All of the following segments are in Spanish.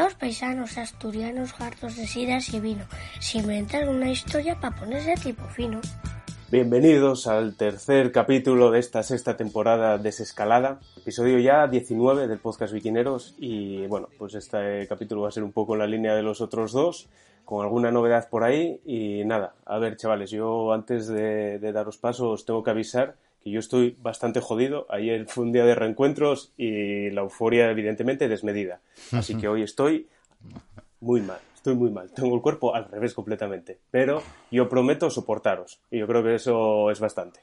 Dos paisanos asturianos hartos de sidas y vino, se inventan una historia para ponerse tipo fino. Bienvenidos al tercer capítulo de esta sexta temporada Desescalada, episodio ya 19 del podcast Viquineros y bueno, pues este capítulo va a ser un poco en la línea de los otros dos, con alguna novedad por ahí y nada, a ver chavales, yo antes de, de daros paso os tengo que avisar que yo estoy bastante jodido. Ayer fue un día de reencuentros y la euforia, evidentemente, desmedida. Así que hoy estoy muy mal, estoy muy mal. Tengo el cuerpo al revés completamente. Pero yo prometo soportaros. Y yo creo que eso es bastante.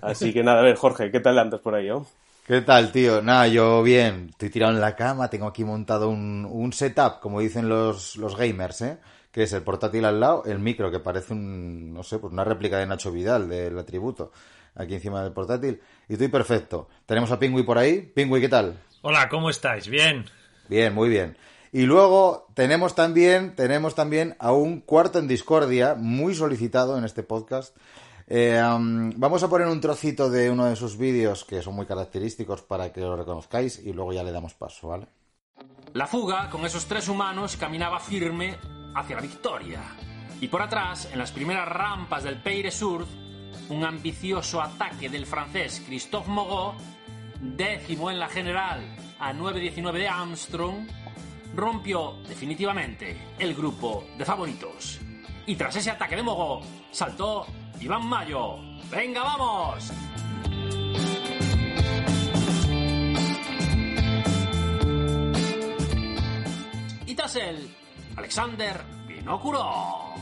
Así que nada, a ver, Jorge, ¿qué tal andas por ahí? Oh? ¿Qué tal, tío? Nada, yo bien. Estoy tirado en la cama, tengo aquí montado un, setup, como dicen los, los gamers, ¿eh? que es el portátil al lado, el micro, que parece un, no sé, pues una réplica de Nacho Vidal, del atributo aquí encima del portátil. Y estoy perfecto. Tenemos a Pingui por ahí. Pingui, ¿qué tal? Hola, ¿cómo estáis? ¿Bien? Bien, muy bien. Y luego tenemos también, tenemos también a un cuarto en discordia, muy solicitado en este podcast. Eh, um, vamos a poner un trocito de uno de sus vídeos que son muy característicos para que lo reconozcáis y luego ya le damos paso, ¿vale? La fuga con esos tres humanos caminaba firme hacia la victoria. Y por atrás, en las primeras rampas del Peire Sur, un ambicioso ataque del francés Christophe Moreau, décimo en la general a 9.19 de Armstrong, rompió definitivamente el grupo de favoritos. Y tras ese ataque de Moreau, saltó Iván Mayo. ¡Venga, vamos! Y tras él, Alexander Vinokurov.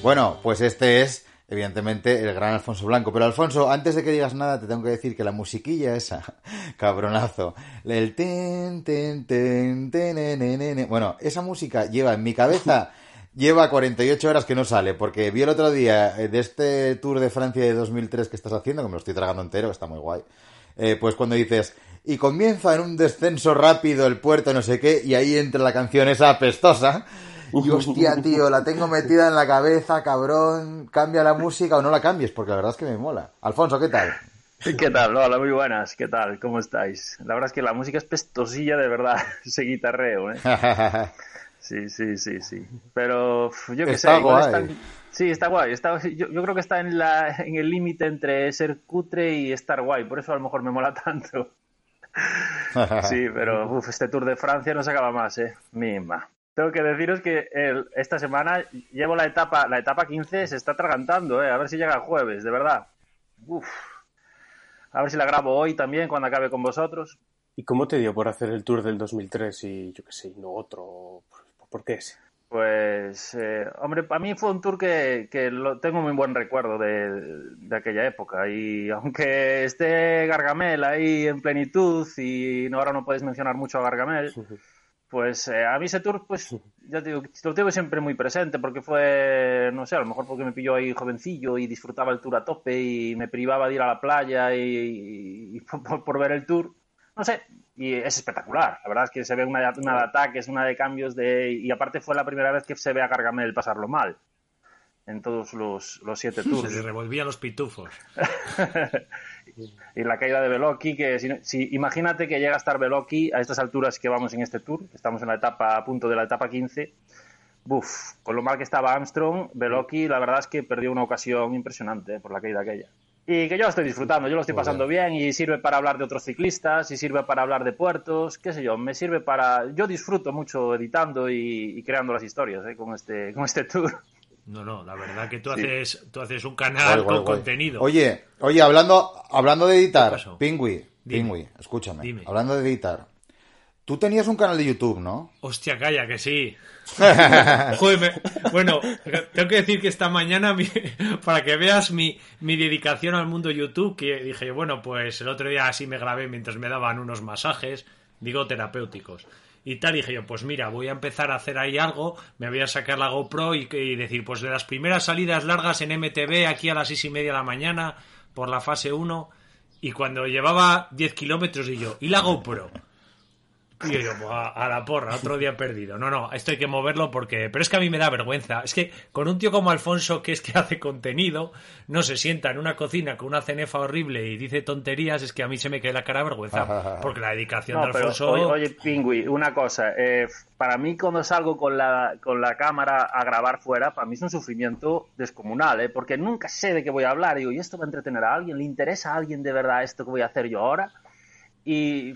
Bueno, pues este es, evidentemente, el gran Alfonso Blanco. Pero Alfonso, antes de que digas nada, te tengo que decir que la musiquilla esa, cabronazo, el ten, ten, ten, ten, bueno, esa música lleva en mi cabeza, lleva 48 horas que no sale, porque vi el otro día eh, de este Tour de Francia de 2003 que estás haciendo, que me lo estoy tragando entero, está muy guay, eh, pues cuando dices, y comienza en un descenso rápido el puerto, no sé qué, y ahí entra la canción esa apestosa, y hostia, tío, la tengo metida en la cabeza, cabrón. Cambia la música o no la cambies, porque la verdad es que me mola. Alfonso, ¿qué tal? ¿Qué tal? Hola, muy buenas. ¿Qué tal? ¿Cómo estáis? La verdad es que la música es pestosilla de verdad, ese guitarreo, ¿eh? Sí, sí, sí, sí. Pero yo qué sé. Guay. Está... Sí, está guay. Está... Yo, yo, creo que está en, la... en el límite entre ser cutre y estar guay. Por eso a lo mejor me mola tanto. Sí, pero uf, este Tour de Francia no se acaba más, ¿eh? Mima tengo que deciros que el, esta semana llevo la etapa, la etapa 15 se está atragantando, ¿eh? a ver si llega el jueves, de verdad. Uf. A ver si la grabo hoy también cuando acabe con vosotros. ¿Y cómo te dio por hacer el tour del 2003 y yo qué sé, no otro? ¿Por qué ese? Pues, eh, hombre, para mí fue un tour que, que lo, tengo muy buen recuerdo de, de, aquella época. Y aunque esté Gargamel ahí en plenitud y ahora no podéis mencionar mucho a Gargamel, pues eh, a mí ese tour, pues ya te digo, lo tengo siempre muy presente porque fue, no sé, a lo mejor porque me pilló ahí jovencillo y disfrutaba el tour a tope y me privaba de ir a la playa y, y, y por, por, ver el tour. No sé, y es espectacular. La verdad es que se ve una, una de ataques, una de cambios de... Y aparte fue la primera vez que se ve a Gargamel pasarlo mal en todos los, los siete tours. Se le revolvían los pitufos. Y la caída de Veloki, que si, si, imagínate que llega a estar Veloki a estas alturas que vamos en este tour, estamos en la etapa, a punto de la etapa 15, buf, con lo mal que estaba Armstrong, Veloki la verdad es que perdió una ocasión impresionante eh, por la caída aquella. Y que yo lo estoy disfrutando, yo lo estoy pasando bien y sirve para hablar de otros ciclistas y sirve para hablar de puertos, qué sé yo, me sirve para... Yo disfruto mucho editando y, y creando las historias eh, con, este, con este tour. No, no, la verdad que tú sí. haces, tú haces un canal guay, guay, con guay. contenido. Oye, oye, hablando, hablando de editar, Pingui, Pingui, escúchame. Dime. Hablando de editar. Tú tenías un canal de YouTube, ¿no? Hostia, calla, que sí. Joder, me... bueno, tengo que decir que esta mañana, mi... para que veas mi, mi dedicación al mundo YouTube, que dije, bueno, pues el otro día así me grabé mientras me daban unos masajes, digo terapéuticos y tal. Y dije yo, pues mira, voy a empezar a hacer ahí algo, me voy a sacar la GoPro y, y, decir, pues de las primeras salidas largas en MTV aquí a las seis y media de la mañana por la fase 1 y cuando llevaba 10 kilómetros y yo, ¿y la GoPro? Y yo digo, "Buah, a la porra, otro día perdido. No, no, esto hay que moverlo porque... Pero es que a mí me da vergüenza. Es que con un tío como Alfonso, que es que hace contenido, no se sienta en una cocina con una cenefa horrible y dice tonterías, es que a mí se me cae la cara de vergüenza. Porque la dedicación No, de pero Alfonso... oye, oye, Pingüi, una cosa. eh, para mí, cuando salgo con la, con la cámara a grabar fuera, para mí es un sufrimiento descomunal, ¿eh? porque nunca sé de qué voy a hablar. Digo, ¿y esto va a entretener a alguien? ¿Le interesa a alguien de verdad esto que voy a hacer yo ahora? Y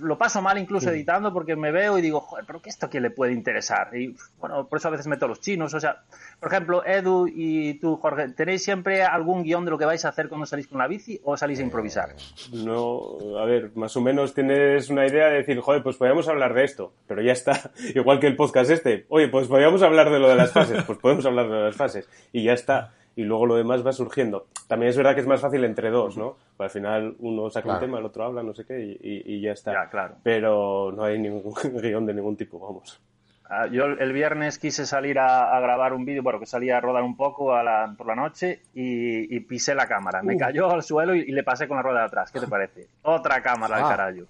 lo paso mal incluso editando porque me veo y digo, joder, pero ¿qué esto a quién le puede interesar? Y bueno, por eso a veces meto a los chinos. O sea, por ejemplo, Edu y tú, Jorge, ¿tenéis siempre algún guion de lo que vais a hacer cuando salís con la bici o salís a improvisar? No, a ver, más o menos tienes una idea de decir, joder, pues podríamos hablar de esto, pero ya está. Igual que el podcast este. Oye, pues podríamos hablar de lo de las fases, pues podemos hablar de lo de las fases. Y ya está. Y luego lo demás va surgiendo. También es verdad que es más fácil entre dos, ¿no? Pues al final uno saca Claro. un tema, el otro habla, no sé qué, y, y- y ya está. Ya, claro. Pero no hay ningún guion de ningún tipo, vamos. Ah, Yo el viernes quise salir a, a grabar un vídeo, bueno, que salía a rodar un poco a la- por la noche y, y pisé la cámara. Me cayó al suelo y, y le pasé con la rueda de atrás. ¿Qué te parece? Otra cámara al Ah. carajo.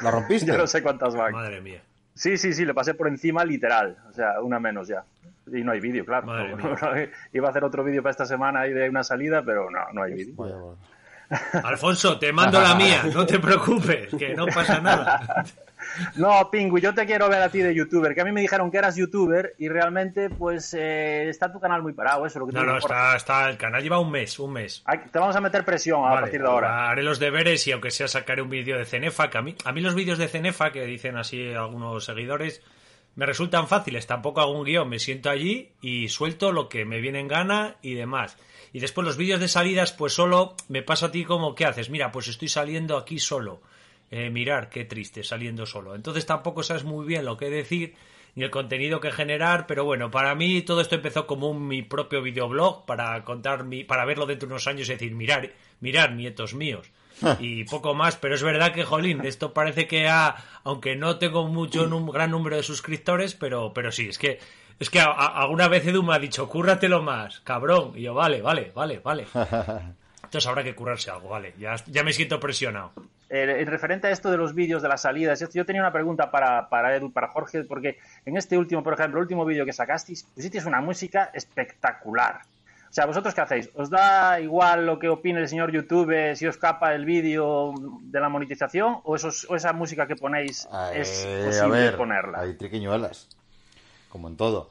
¿La rompiste? Yo no sé cuántas van. Madre mía. Sí, sí, sí, le pasé por encima literal. O sea, una menos ya. Y no hay vídeo, claro. Iba a hacer otro vídeo para esta semana y de una salida, pero no, no hay vídeo. Alfonso, te mando la mía, no te preocupes, que no pasa nada. No, Pingui, yo te quiero ver a ti de youtuber, que a mí me dijeron que eras youtuber y realmente, pues, eh, está tu canal muy parado, eso es lo que te No, no, está, está, el canal lleva un mes, un mes. Ay, Te vamos a meter presión a partir de ahora. Haré los deberes y aunque sea sacaré un vídeo de Cenefa, que a mí, a mí los vídeos de Cenefa, que dicen así algunos seguidores, me resultan fáciles. Tampoco hago un guion, me siento allí y suelto lo que me viene en gana y demás. Y después los vídeos de salidas, pues solo me pasa a ti como, ¿qué haces? Mira, pues estoy saliendo aquí solo. Eh, mirar, qué triste, saliendo solo. Entonces tampoco sabes muy bien lo que decir ni el contenido que generar, pero bueno, para mí todo esto empezó como un, mi propio videoblog para contar mi, para verlo dentro de unos años y decir, mirar, mirar, nietos míos. Y poco más, pero es verdad que, jolín, esto parece que ha, aunque no tengo mucho, num- gran número de suscriptores, pero, pero sí, es que, es que alguna vez Edu me ha dicho, cúrratelo más, cabrón. Y yo, vale, vale, vale, vale. Entonces habrá que currarse algo, vale. Ya, ya me siento presionado. Eh, en referente a esto de los vídeos, de las salidas, yo tenía una pregunta para, para Edu, para Jorge, porque en este último, por ejemplo, el último vídeo que sacasteis, pusisteis una música espectacular. O sea, ¿vosotros qué hacéis? ¿Os da igual lo que opine el señor YouTube si os capa el vídeo de la monetización o, esos, o esa música que ponéis es Eh, posible a ver, ponerla? hay triquiñuelas, como en todo.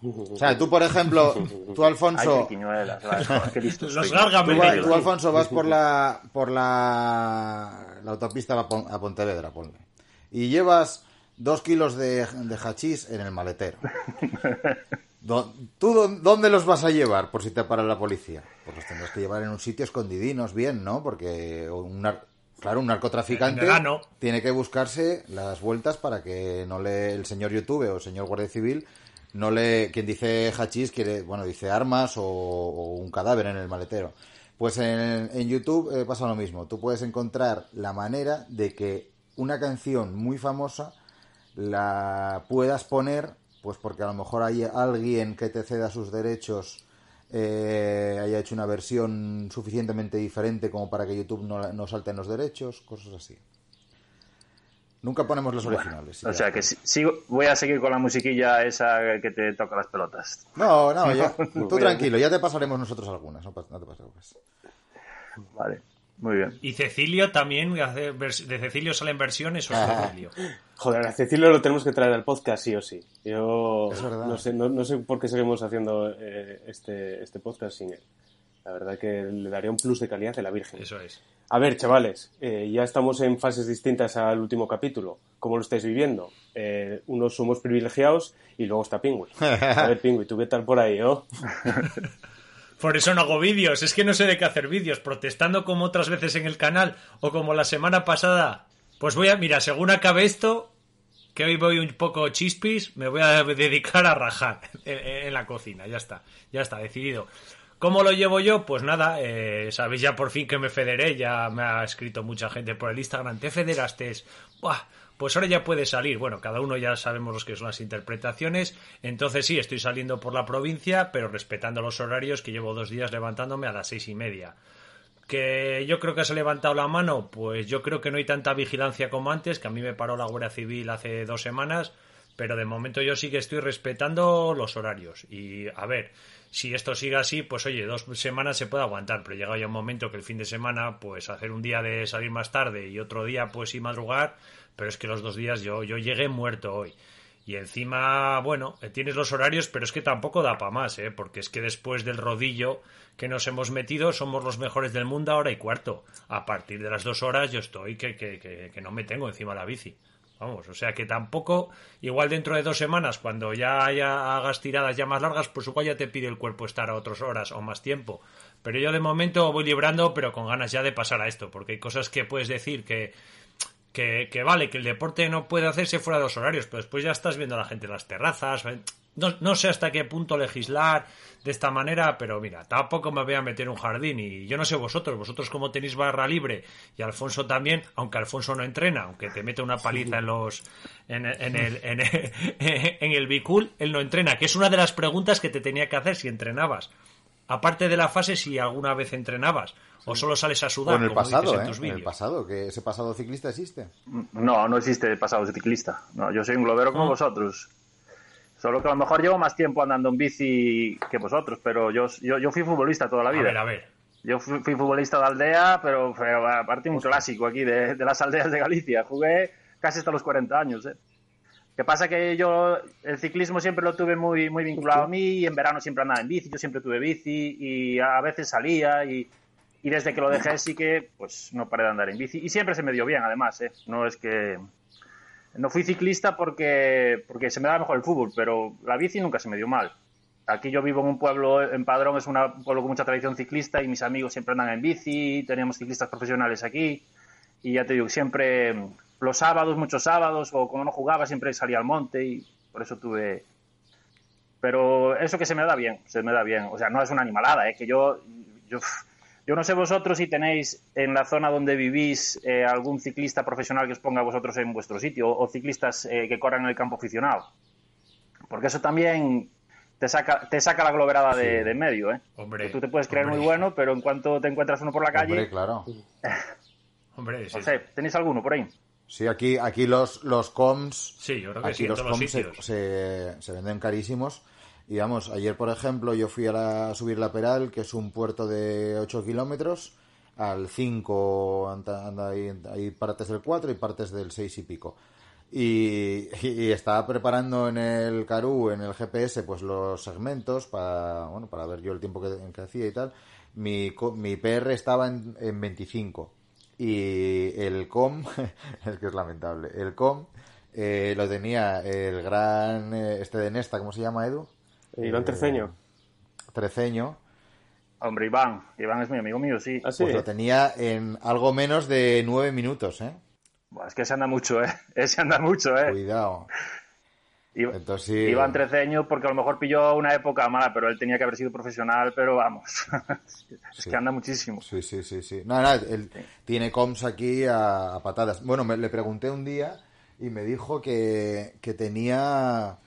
O sea, tú, por ejemplo, tú, Hay Alfonso, Los tú, Alfonso, vas por la por la, la autopista a, Pon- a Pontevedra, ponle, y llevas dos kilos de, de hachís en el maletero. ¿Tú dó- dónde los vas a llevar por si te para la policía? Pues los tendrás que llevar en un sitio escondidinos bien, ¿no? Porque un claro, un narcotraficante tiene que buscarse las vueltas para que no le el señor YouTube o el señor Guardia Civil no le quien dice hachís quiere bueno dice armas o, un cadáver en el maletero. Pues en, en YouTube eh, pasa lo mismo. Tú puedes encontrar la manera de que una canción muy famosa la puedas poner, pues porque a lo mejor hay alguien que te ceda sus derechos, eh, haya hecho una versión suficientemente diferente como para que YouTube no, no salte en los derechos, cosas así. Nunca ponemos los originales. O ya. sea, que si- sigo, voy a seguir con la musiquilla esa que te toca las pelotas. No, no, ya. Tú tranquilo, ya te pasaremos nosotros algunas, no, no te preocupes. Vale, muy bien. Y Cecilio también, de Cecilio salen versiones o es Cecilio. Joder, a Cecilio lo tenemos que traer al podcast sí o sí. Yo Es verdad. no sé, no, no sé por qué seguimos haciendo eh, este, este podcast sin él. La verdad que le daría un plus de calidad a la Virgen. Eso es. A ver, chavales, eh, ya estamos en fases distintas al último capítulo. ¿Cómo lo estáis viviendo? Eh, unos somos privilegiados y luego está Pingüi. A ver, Pingüi, ¿tú qué tal por ahí, oh? Por eso no hago vídeos, es que no sé de qué hacer vídeos, protestando como otras veces en el canal o como la semana pasada. Pues voy a, mira, según acabe esto, que hoy voy un poco chispis, me voy a dedicar a rajar en, en la cocina, ya está, ya está, decidido. ¿Cómo lo llevo yo? Pues nada, eh, sabéis ya por fin que me federé, ya me ha escrito mucha gente por el Instagram, te federaste, Buah, pues ahora ya puede salir. Bueno, cada uno ya sabemos los que son las interpretaciones. Entonces sí, estoy saliendo por la provincia, pero respetando los horarios que llevo dos días levantándome a las seis y media. que yo creo que se ha levantado la mano, pues yo creo que no hay tanta vigilancia como antes, que a mí me paró la Guardia Civil hace dos semanas, pero de momento yo sí que estoy respetando los horarios. Y a ver, si esto sigue así, pues oye, dos semanas se puede aguantar, pero llega ya un momento que el fin de semana, pues hacer un día de salir más tarde y otro día, pues sí madrugar, pero es que los dos días yo, yo llegué muerto hoy. Y encima, bueno, eh, tienes los horarios, pero es que tampoco da para más, ¿eh? Porque es que después del rodillo que nos hemos metido, somos los mejores del mundo ahora y cuarto. A partir de las dos horas yo estoy que, que, que, que no me tengo encima la bici. Vamos, o sea que tampoco, igual dentro de dos semanas, cuando ya haya hagas tiradas ya más largas, pues igual ya te pide el cuerpo estar a otras horas o más tiempo. Pero yo de momento voy librando, pero con ganas ya de pasar a esto, porque hay cosas que puedes decir que que, que, vale, que el deporte no puede hacerse fuera de los horarios, pero después ya estás viendo a la gente en las terrazas. No, no, sé hasta qué punto legislar de esta manera, pero mira, tampoco me voy a meter en un jardín y yo no sé vosotros, vosotros como tenéis barra libre y Alfonso también, aunque Alfonso no entrena, aunque te mete una paliza en los en, en el en el, en el bicul, él no entrena, que es una de las preguntas que te tenía que hacer si entrenabas. Aparte de la fase, si alguna vez entrenabas o solo sales a sudar. O en el como pasado, dices en ¿eh? tus En el pasado, que ese pasado ciclista existe. No, no existe pasado de ciclista. No, yo soy un globero como Ah. vosotros. Solo que a lo mejor llevo más tiempo andando en bici que vosotros, pero yo, yo, yo fui futbolista toda la A vida. ver, a ver. Yo fui, fui futbolista de aldea, pero, pero aparte un clásico aquí de, de las aldeas de Galicia. Jugué casi hasta los 40 años. ¿eh? Que pasa que yo el ciclismo siempre lo tuve muy, muy vinculado a mí y en verano siempre andaba en bici, yo siempre tuve bici y a veces salía y, y desde que lo dejé sí que pues no paré de andar en bici y siempre se me dio bien además, ¿eh? no es que no fui ciclista porque, porque se me daba mejor el fútbol, pero la bici nunca se me dio mal. Aquí yo vivo en un pueblo, en Padrón es un pueblo con mucha tradición ciclista y mis amigos siempre andan en bici, teníamos ciclistas profesionales aquí y ya te digo, siempre los sábados, muchos sábados o cuando no jugaba siempre salía al monte y por eso tuve... Pero eso que se me da bien, se me da bien. O sea, no es una animalada, es que yo, yo, yo no sé vosotros si tenéis en la zona donde vivís eh, algún ciclista profesional que os ponga a vosotros en vuestro sitio o, o ciclistas eh, que corran en el campo aficionado. Porque eso también te saca, te saca la globerada de, de en medio, ¿eh? Hombre, Que tú te puedes creer hombre. muy bueno, pero en cuanto te encuentras uno por la calle, Hombre, claro. Hombre, sí, no sé, ¿tenéis alguno por ahí? Sí, aquí, aquí los, los coms. Sí, yo creo que aquí sí, en los se- se venden carísimos. Y vamos, ayer, por ejemplo, yo fui a, la- subir la Peral, que es un puerto de 8 kilómetros, al 5, anda, anda ahí, hay partes del 4 y partes del 6 y pico. Y, estaba preparando en el Carú, en el GPS, pues los segmentos para, bueno, para ver yo el tiempo que, hacía y tal. Mi, mi PR estaba en, en 25 y el com, es que es lamentable, el com eh, lo tenía el gran, eh, este de Nesta, ¿cómo se llama Edu? Iván Terceño. Treceño, Hombre, Iván. Iván es mi amigo mío, sí. Ah, sí. pues lo tenía en algo menos de nueve minutos, ¿eh? Es que se anda mucho, ¿eh? Ese anda mucho, ¿eh? Cuidado. Iba- Entonces sí. Iván Treceño, porque a lo mejor pilló una época mala, pero él tenía que haber sido profesional, pero vamos. es Sí. que anda muchísimo. Sí, sí, sí, sí. No, no, él tiene comps aquí a, a patadas. Bueno, me, le pregunté un día y me dijo que, que tenía...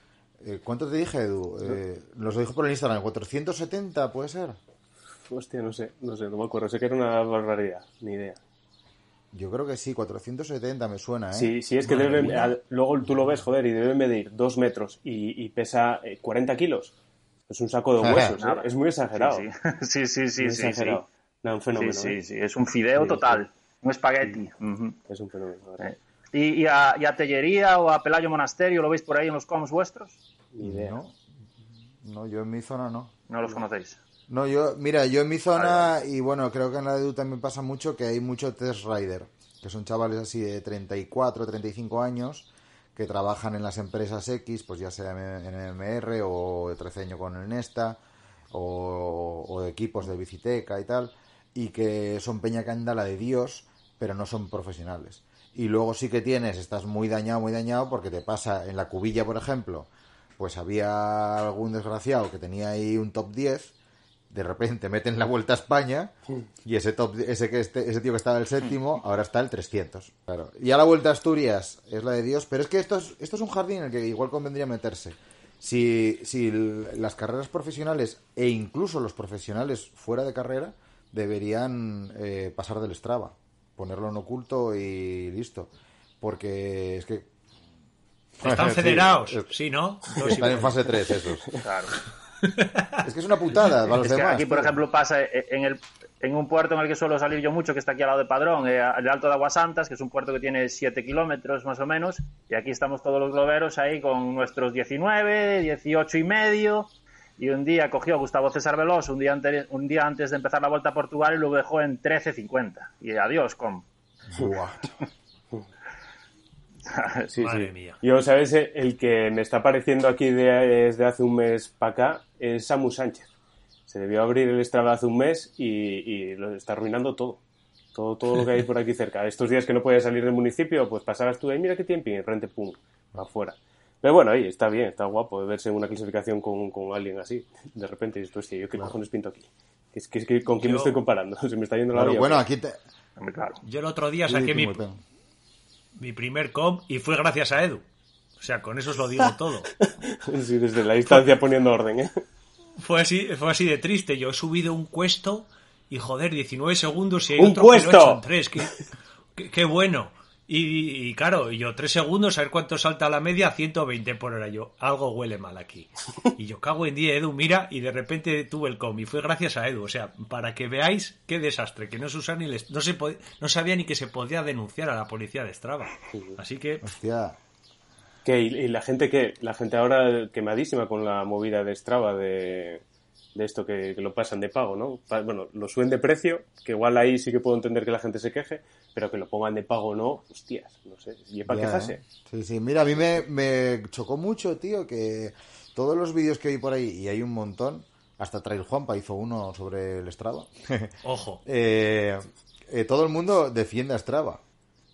eh, ¿Cuánto te dije, Edu? Eh, nos lo dijo por el Instagram, 470, ¿puede ser? Hostia, no sé, no sé, no me acuerdo. Sé que era una barbaridad, ni idea. Yo creo que sí, 470 me suena, ¿eh? Sí, sí, es que debe, al- luego tú lo ves, joder, y debe medir dos metros y, y pesa eh, 40 kilos. Es un saco de huesos, ¿eh? Es muy exagerado. Sí, sí, sí, sí, Muy sí, sí, sí. exagerado. No, un Sí, fenómeno. sí, ¿eh? sí, es un fideo Sí, total, un espagueti. Ujú. Es un fenómeno. Eh. ¿Y, y a, y a Tellería o a Pelayo Monasterio lo veis por ahí en los coms vuestros? Ni idea. No, no, yo en mi zona no. No los conocéis. No, yo, mira, yo en mi zona, y bueno, creo que en la de Edu también pasa mucho que hay mucho test rider, que son chavales así de 34, 35 años, que trabajan en las empresas X, pues ya sea en en MR o de Treceño con el Nesta, o, o equipos de biciteca y tal, y que son peña candala de Dios, pero no son profesionales. Y luego sí que tienes, estás muy dañado, muy dañado, porque te pasa en la cubilla, por ejemplo, pues había algún desgraciado que tenía ahí un top 10, de repente meten la vuelta a España y ese top ese que este, ese tío que estaba el séptimo ahora está el 300 claro. Y a la vuelta a Asturias es la de Dios pero es que esto es, esto es un jardín en el que igual convendría meterse. Si, si las carreras profesionales e incluso los profesionales fuera de carrera deberían eh, pasar del Strava, ponerlo en oculto y listo. Porque es que Están Sí, federados, es- sí, ¿no? están en fase 3 esos. Claro. Es que es una putada para los Es que demás. aquí, por ejemplo, pasa eh, en, el, en un puerto en el que suelo salir yo mucho, que está aquí al lado de Padrón, eh, el Alto de Aguasantas, que es un puerto que tiene 7 kilómetros más o menos, y aquí estamos todos los globeros ahí con nuestros 19, 18 y medio, y un día cogió Gustavo César Veloso, un día, antes, un día antes de empezar la Vuelta a Portugal, y lo dejó en 13.50. Y adiós, com. Buah. Sí, Madre sí. mía. Yo, ¿sabes? El que me está apareciendo aquí de- desde hace un mes para acá es Samu Sánchez. Se debió abrir el Strava hace un mes y, y lo está arruinando todo. Todo, todo lo que hay por aquí cerca. Estos días que no podías salir del municipio, pues pasabas tú ahí, mira qué tiempo, y de repente, pum, para afuera. Pero bueno, ahí está bien, está guapo de verse en una clasificación con, con alguien así. De repente, y esto, hostia, ¿yo qué cojones pinto aquí? Es que, es que, ¿Con quién Yo- me estoy comparando? Se me está yendo la Claro, olla. bueno, aquí te... Claro. Yo el otro día saqué sí, mi. Mi primer com y fue gracias a Edu. O sea, con eso os lo digo todo. Sí, desde la distancia poniendo orden, ¿eh? Fue así, fue así de triste. Yo he subido un cuesto y joder, 19 segundos y hay ¡Un otro que lo cuesto! hecho en tres. Qué, qué- qué bueno. Y, y claro, y yo tres segundos, a ver cuánto salta la media, 120 por hora. Yo, algo huele mal aquí. Y yo cago en día, Edu, mira, y de repente tuve el com. Y fue gracias a Edu. O sea, para que veáis qué desastre, que no se usa ni les- no se pod- no sabía ni que se podía denunciar a la policía de Strava. Así que, Hostia. ¿Qué? ¿Y, y la gente qué? La gente ahora quemadísima con la movida de Strava de, de esto que, que lo pasan de pago, ¿no? Pa- Bueno, lo suben de precio, que igual ahí sí que puedo entender que la gente se queje, pero que lo pongan de pago no, hostias, no sé. ¿Y para Ya, quejarse? ¿eh? Sí, sí. Mira, a mí me, me chocó mucho, tío, que todos los vídeos que vi por ahí, y hay un montón, hasta Trail Juanpa hizo uno sobre el Strava, ojo. eh, eh, todo el mundo defiende a Strava.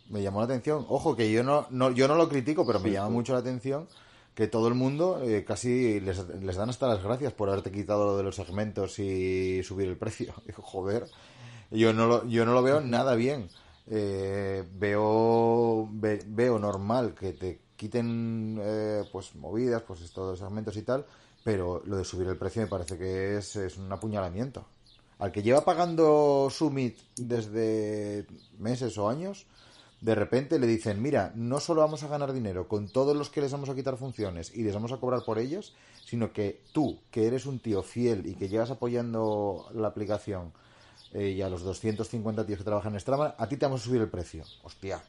Me llamó la atención. Ojo, que yo no, no, yo no lo critico, pero me llama mucho la atención que todo el mundo eh, casi les, les dan hasta las gracias por haberte quitado lo de los segmentos y subir el precio. Joder, yo no lo, yo no lo veo nada bien. Eh, veo, ve- veo normal que te quiten eh, pues movidas, pues estos segmentos y tal, pero lo de subir el precio me parece que es, es un apuñalamiento. Al que lleva pagando Summit desde meses o años, de repente le dicen, mira, no solo vamos a ganar dinero con todos los que les vamos a quitar funciones y les vamos a cobrar por ellos, sino que tú, que eres un tío fiel y que llevas apoyando la aplicación eh, y a los 250 tíos que trabajan en Strava, a ti te vamos a subir el precio. Hostia,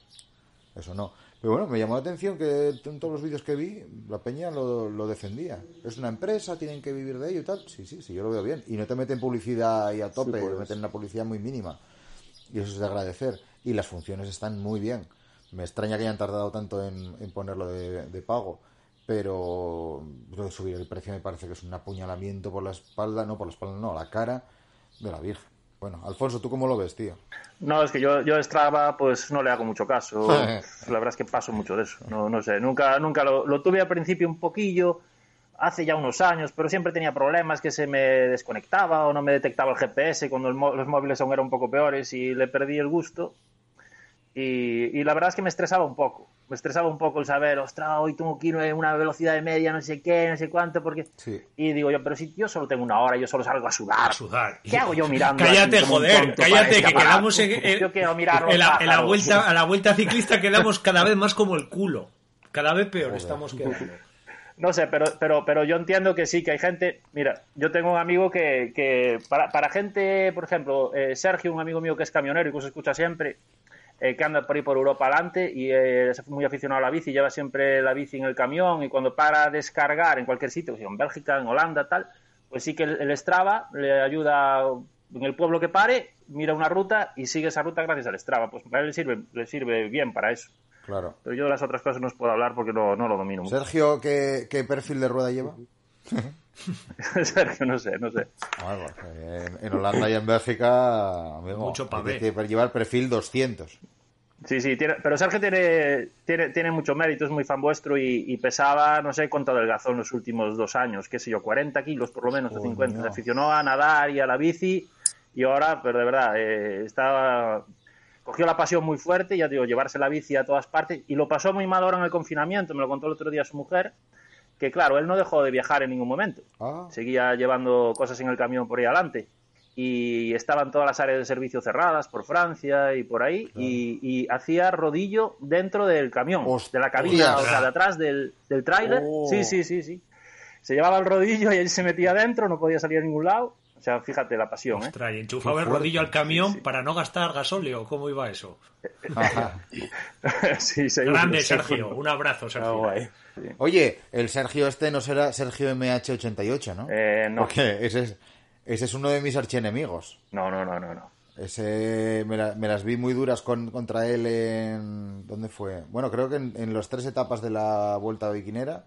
eso no. Pero bueno, me llamó la atención que en todos los vídeos que vi, la peña lo, lo defendía. Es una empresa, tienen que vivir de ello y tal. Sí, sí, sí, yo lo veo bien. Y no te meten publicidad ahí a tope, pues. meten una publicidad muy mínima. Y eso es de agradecer. Y las funciones están muy bien. Me extraña que hayan tardado tanto en, en ponerlo de, de pago. Pero lo de subir el precio me parece que es un apuñalamiento por la espalda, no por la espalda, no, la cara de la Virgen. Bueno, Alfonso, ¿tú cómo lo ves, tío? No, es que yo, yo Strava pues no le hago mucho caso. La verdad es que paso mucho de eso. No, no sé, nunca, nunca lo, lo tuve al principio un poquillo, hace ya unos años, pero siempre tenía problemas que se me desconectaba o no me detectaba el GPS cuando el los móviles aún eran un poco peores y le perdí el gusto. Y, y la verdad es que me estresaba un poco. Me estresaba un poco el saber, ostras, hoy tengo que ir a una velocidad de media, no sé qué, no sé cuánto, porque... Sí. Y digo yo, pero si yo solo tengo una hora, yo solo salgo a sudar. A sudar. ¿Qué hago yo mirando? Cállate, joder, cállate, que quedamos en, Yo quiero mirar en la, en la vuelta, a la vuelta ciclista quedamos cada vez más como el culo. Cada vez peor estamos quedando. No sé, pero, pero, pero yo entiendo que sí, que hay gente. Mira, yo tengo un amigo que, que para, para gente, por ejemplo, eh, Sergio, un amigo mío que es camionero y que os escucha siempre, eh, que anda por ahí por Europa adelante y eh, es muy aficionado a la bici, lleva siempre la bici en el camión y cuando para a descargar en cualquier sitio, pues, en Bélgica, en Holanda, tal, pues sí que el, el Strava le ayuda en el pueblo que pare, mira una ruta y sigue esa ruta gracias al Strava. Pues a él le sirve, le sirve bien para eso. Claro. Pero yo de las otras cosas no os puedo hablar porque no, no lo domino. Sergio, ¿qué, qué perfil de rueda lleva? no sé, no sé. Bueno, en, en Holanda y en Bélgica, amigo, Mucho hay que llevar perfil 200. Sí, sí, tiene, pero Sergio tiene, tiene, tiene mucho mérito, es muy fan vuestro y, y pesaba, no sé cuánto adelgazó en los últimos dos años, qué sé yo, 40 kilos por lo menos, o Coño. 50. Se aficionó a nadar y a la bici y ahora, pero de verdad, eh, estaba, cogió la pasión muy fuerte, ya digo, llevarse la bici a todas partes y lo pasó muy mal ahora en el confinamiento, me lo contó el otro día su mujer, que claro, él no dejó de viajar en ningún momento Ah, seguía llevando cosas en el camión por ahí adelante. y estaban todas las áreas de servicio cerradas por Francia y por ahí y, y hacía rodillo dentro del camión, de la cabina, o sea, de atrás del, del tráiler. Oh. Sí, sí, sí, sí. Se llevaba el rodillo y él se metía dentro, no podía salir a ningún lado. O sea, fíjate la pasión, ¿eh? Ostras, y enchufaba el rodillo al camión para no gastar gasóleo. ¿Cómo iba eso? Ajá. sí, seguro, Grande, seguro. Sergio. Un abrazo, Sergio. Oye, el Sergio este no será Sergio MH88, ¿no? Eh, no. Porque ese es, ese es uno de mis archienemigos. no, no, no, no, no. Ese me, la- me las vi muy duras con- contra él en... ¿Dónde fue? Bueno, creo que en, en las tres etapas de la Vuelta Biquinera.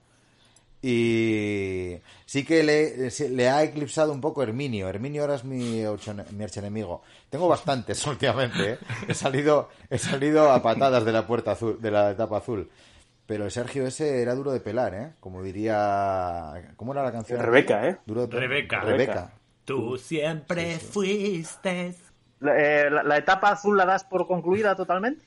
Y sí que le, ha eclipsado un poco Herminio. Herminio ahora es mi, mi archienemigo. Tengo bastantes últimamente, ¿eh? He salido, he salido a patadas de la puerta azul, de la etapa azul. Pero el Sergio ese era duro de pelar, ¿eh? Como diría... ¿Cómo era la canción? Rebeca, ¿eh? Duro de pelar. Rebeca. Rebeca. Tú siempre fuiste. La, eh, la- la etapa azul la das por concluida totalmente?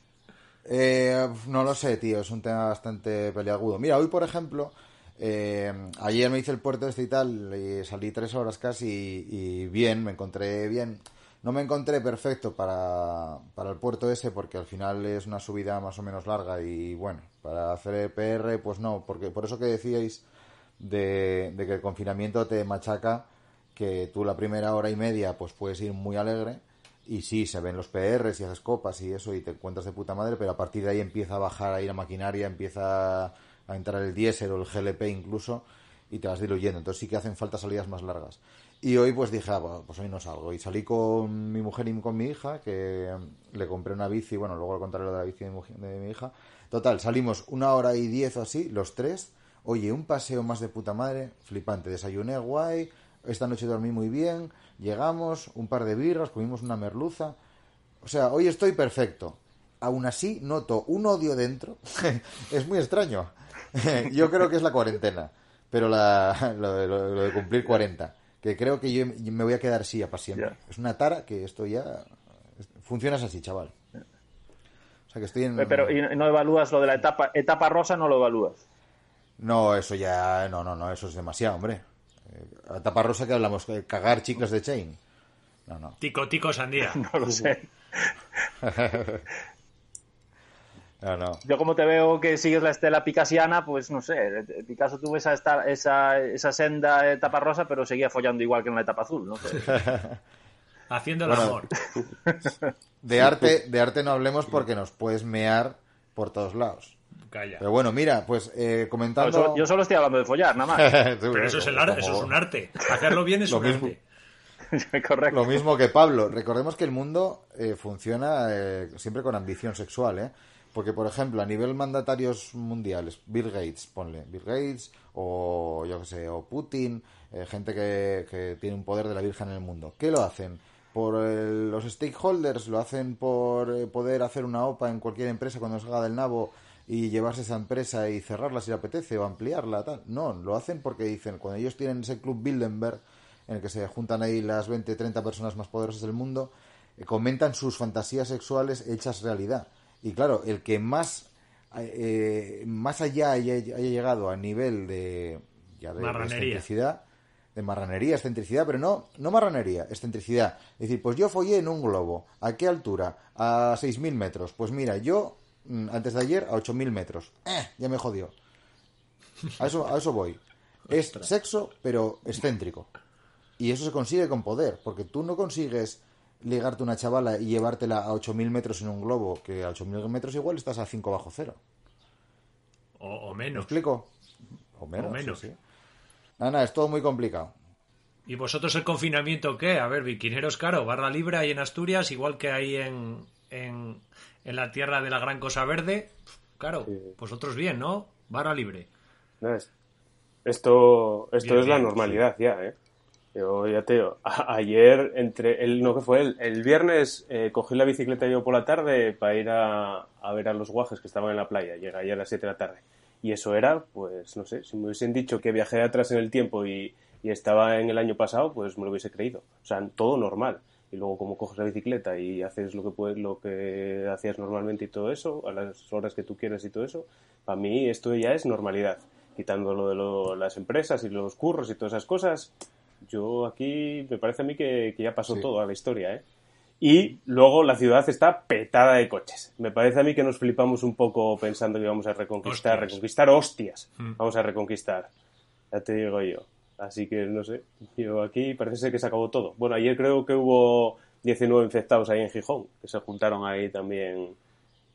Eh, no lo sé, tío, es un tema bastante peliagudo. Mira, hoy, por ejemplo, eh, ayer me hice el puerto este y tal, y salí tres horas casi y, bien, me encontré bien. No me encontré perfecto para, para el puerto ese porque al final es una subida más o menos larga y bueno, para hacer PR pues no, porque por eso que decíais de, de que el confinamiento te machaca, que tú la primera hora y media pues puedes ir muy alegre y sí, se ven los PRs y haces copas y eso y te encuentras de puta madre, pero a partir de ahí empieza a bajar ahí la maquinaria, empieza a entrar el diésel o el GLP incluso y te vas diluyendo. Entonces sí que hacen falta salidas más largas. Y hoy pues dije, ah, pues hoy no salgo. Y salí con mi mujer y con mi hija, que mm, le compré una bici, bueno, luego le contaré lo de la bici de mi, de mi hija. Total, salimos una hora y diez o así, los tres. Oye, un paseo más de puta madre, flipante. Desayuné guay, esta noche dormí muy bien, llegamos, un par de birras, comimos una merluza. O sea, hoy estoy perfecto. Aún así, noto un odio dentro. es muy extraño. yo creo que es la cuarentena. Pero la, lo, de, lo de cumplir 40. Que creo que yo me voy a quedar así para siempre. Es una tara que esto ya... Funcionas así, chaval. O sea que estoy en... Pero y no evalúas lo de la etapa, etapa rosa, no lo evalúas. No, eso ya... No, no, no, eso es demasiado, hombre. Eh, A tapa rosa que hablamos, eh, cagar chicos de chain. No, no. Tico, tico, sandía. No lo sé. No, no. Yo como te veo que sigues la estela picasiana, pues no sé, Picasso tuvo esa, esta- esa, esa senda etapa rosa, pero seguía follando igual que en la etapa azul, no sé. Haciendo el Bueno. amor. De arte, de arte no hablemos porque nos puedes mear por todos lados. Calla. Pero bueno, mira, pues eh, Yo comentando... solo, yo solo estoy hablando de follar, nada más. Pero eso es, el ar- eso es un arte. Hacerlo bien es Lo un mismo. arte. Correcto. Lo mismo que Pablo. Recordemos que el mundo eh, funciona eh, siempre con ambición sexual, ¿eh? Porque, por ejemplo, a nivel mandatarios mundiales, Bill Gates, ponle, Bill Gates o yo que sé, o Putin, eh, gente que, tiene un poder de la Virgen en el mundo. ¿Qué lo hacen? Por el- los stakeholders, lo hacen por eh, poder hacer una OPA en cualquier empresa cuando salga del nabo y llevarse esa empresa y cerrarla si le apetece o ampliarla, tal. No, lo hacen porque dicen, cuando ellos tienen ese club Bilderberg en el que se juntan ahí las 20, 30 personas más poderosas del mundo, eh, comentan sus fantasías sexuales hechas realidad. Y claro, el que más, eh, más allá haya, haya llegado a nivel de, ya de, de Marranería. excentricidad, de marranería, excentricidad, pero no, no marranería, excentricidad. Es decir, pues yo follé en un globo. ¿A qué altura? A 6.000 metros. Pues mira, yo, mm, antes de ayer, a 8.000 metros. Eh, ya me jodió. A eso, a eso voy. Es sexo, pero excéntrico. Y eso se consigue con poder, porque tú no consigues ligarte una chavala y llevártela a 8.000 metros en un globo, que a 8.000 metros igual estás a 5 bajo cero. O, o ¿Me menos. explico? O menos. O menos. sí, sí. Nada, nada, es todo muy complicado. ¿Y vosotros el confinamiento qué? A ver, Biquineros caro, barra libre ahí en Asturias, igual que ahí en, en, en la tierra de la gran cosa verde. Claro, vosotros bien, ¿no? Barra libre. No, es- Esto, esto Bien, es la normalidad ya, ¿eh? Yo ya te digo, ayer, entre el, no que fue el, el viernes, eh, cogí la bicicleta yo por la tarde para ir a, a ver a los guajes que estaban en la playa. Llegué ayer a las 7 de la tarde. Y eso era, pues, no sé, si me hubiesen dicho que viajé atrás en el tiempo y, y estaba en el año pasado, pues me lo hubiese creído. O sea, todo normal. Y luego como coges la bicicleta y haces lo que puedes, lo que hacías normalmente y todo eso, a las horas que tú quieras y todo eso, para mí esto ya es normalidad. Quitando lo de las empresas y los curros y todas esas cosas, Yo aquí me parece a mí que, que ya pasó todo a la historia, ¿eh? Y luego la ciudad está petada de coches. Me parece a mí que nos flipamos un poco pensando que vamos a reconquistar, Hostias. reconquistar hostias. Mm. Vamos a reconquistar. Ya te digo yo. Así que no sé. Yo aquí parece ser que se acabó todo. Bueno, ayer creo que hubo 19 infectados ahí en Gijón, que se juntaron ahí también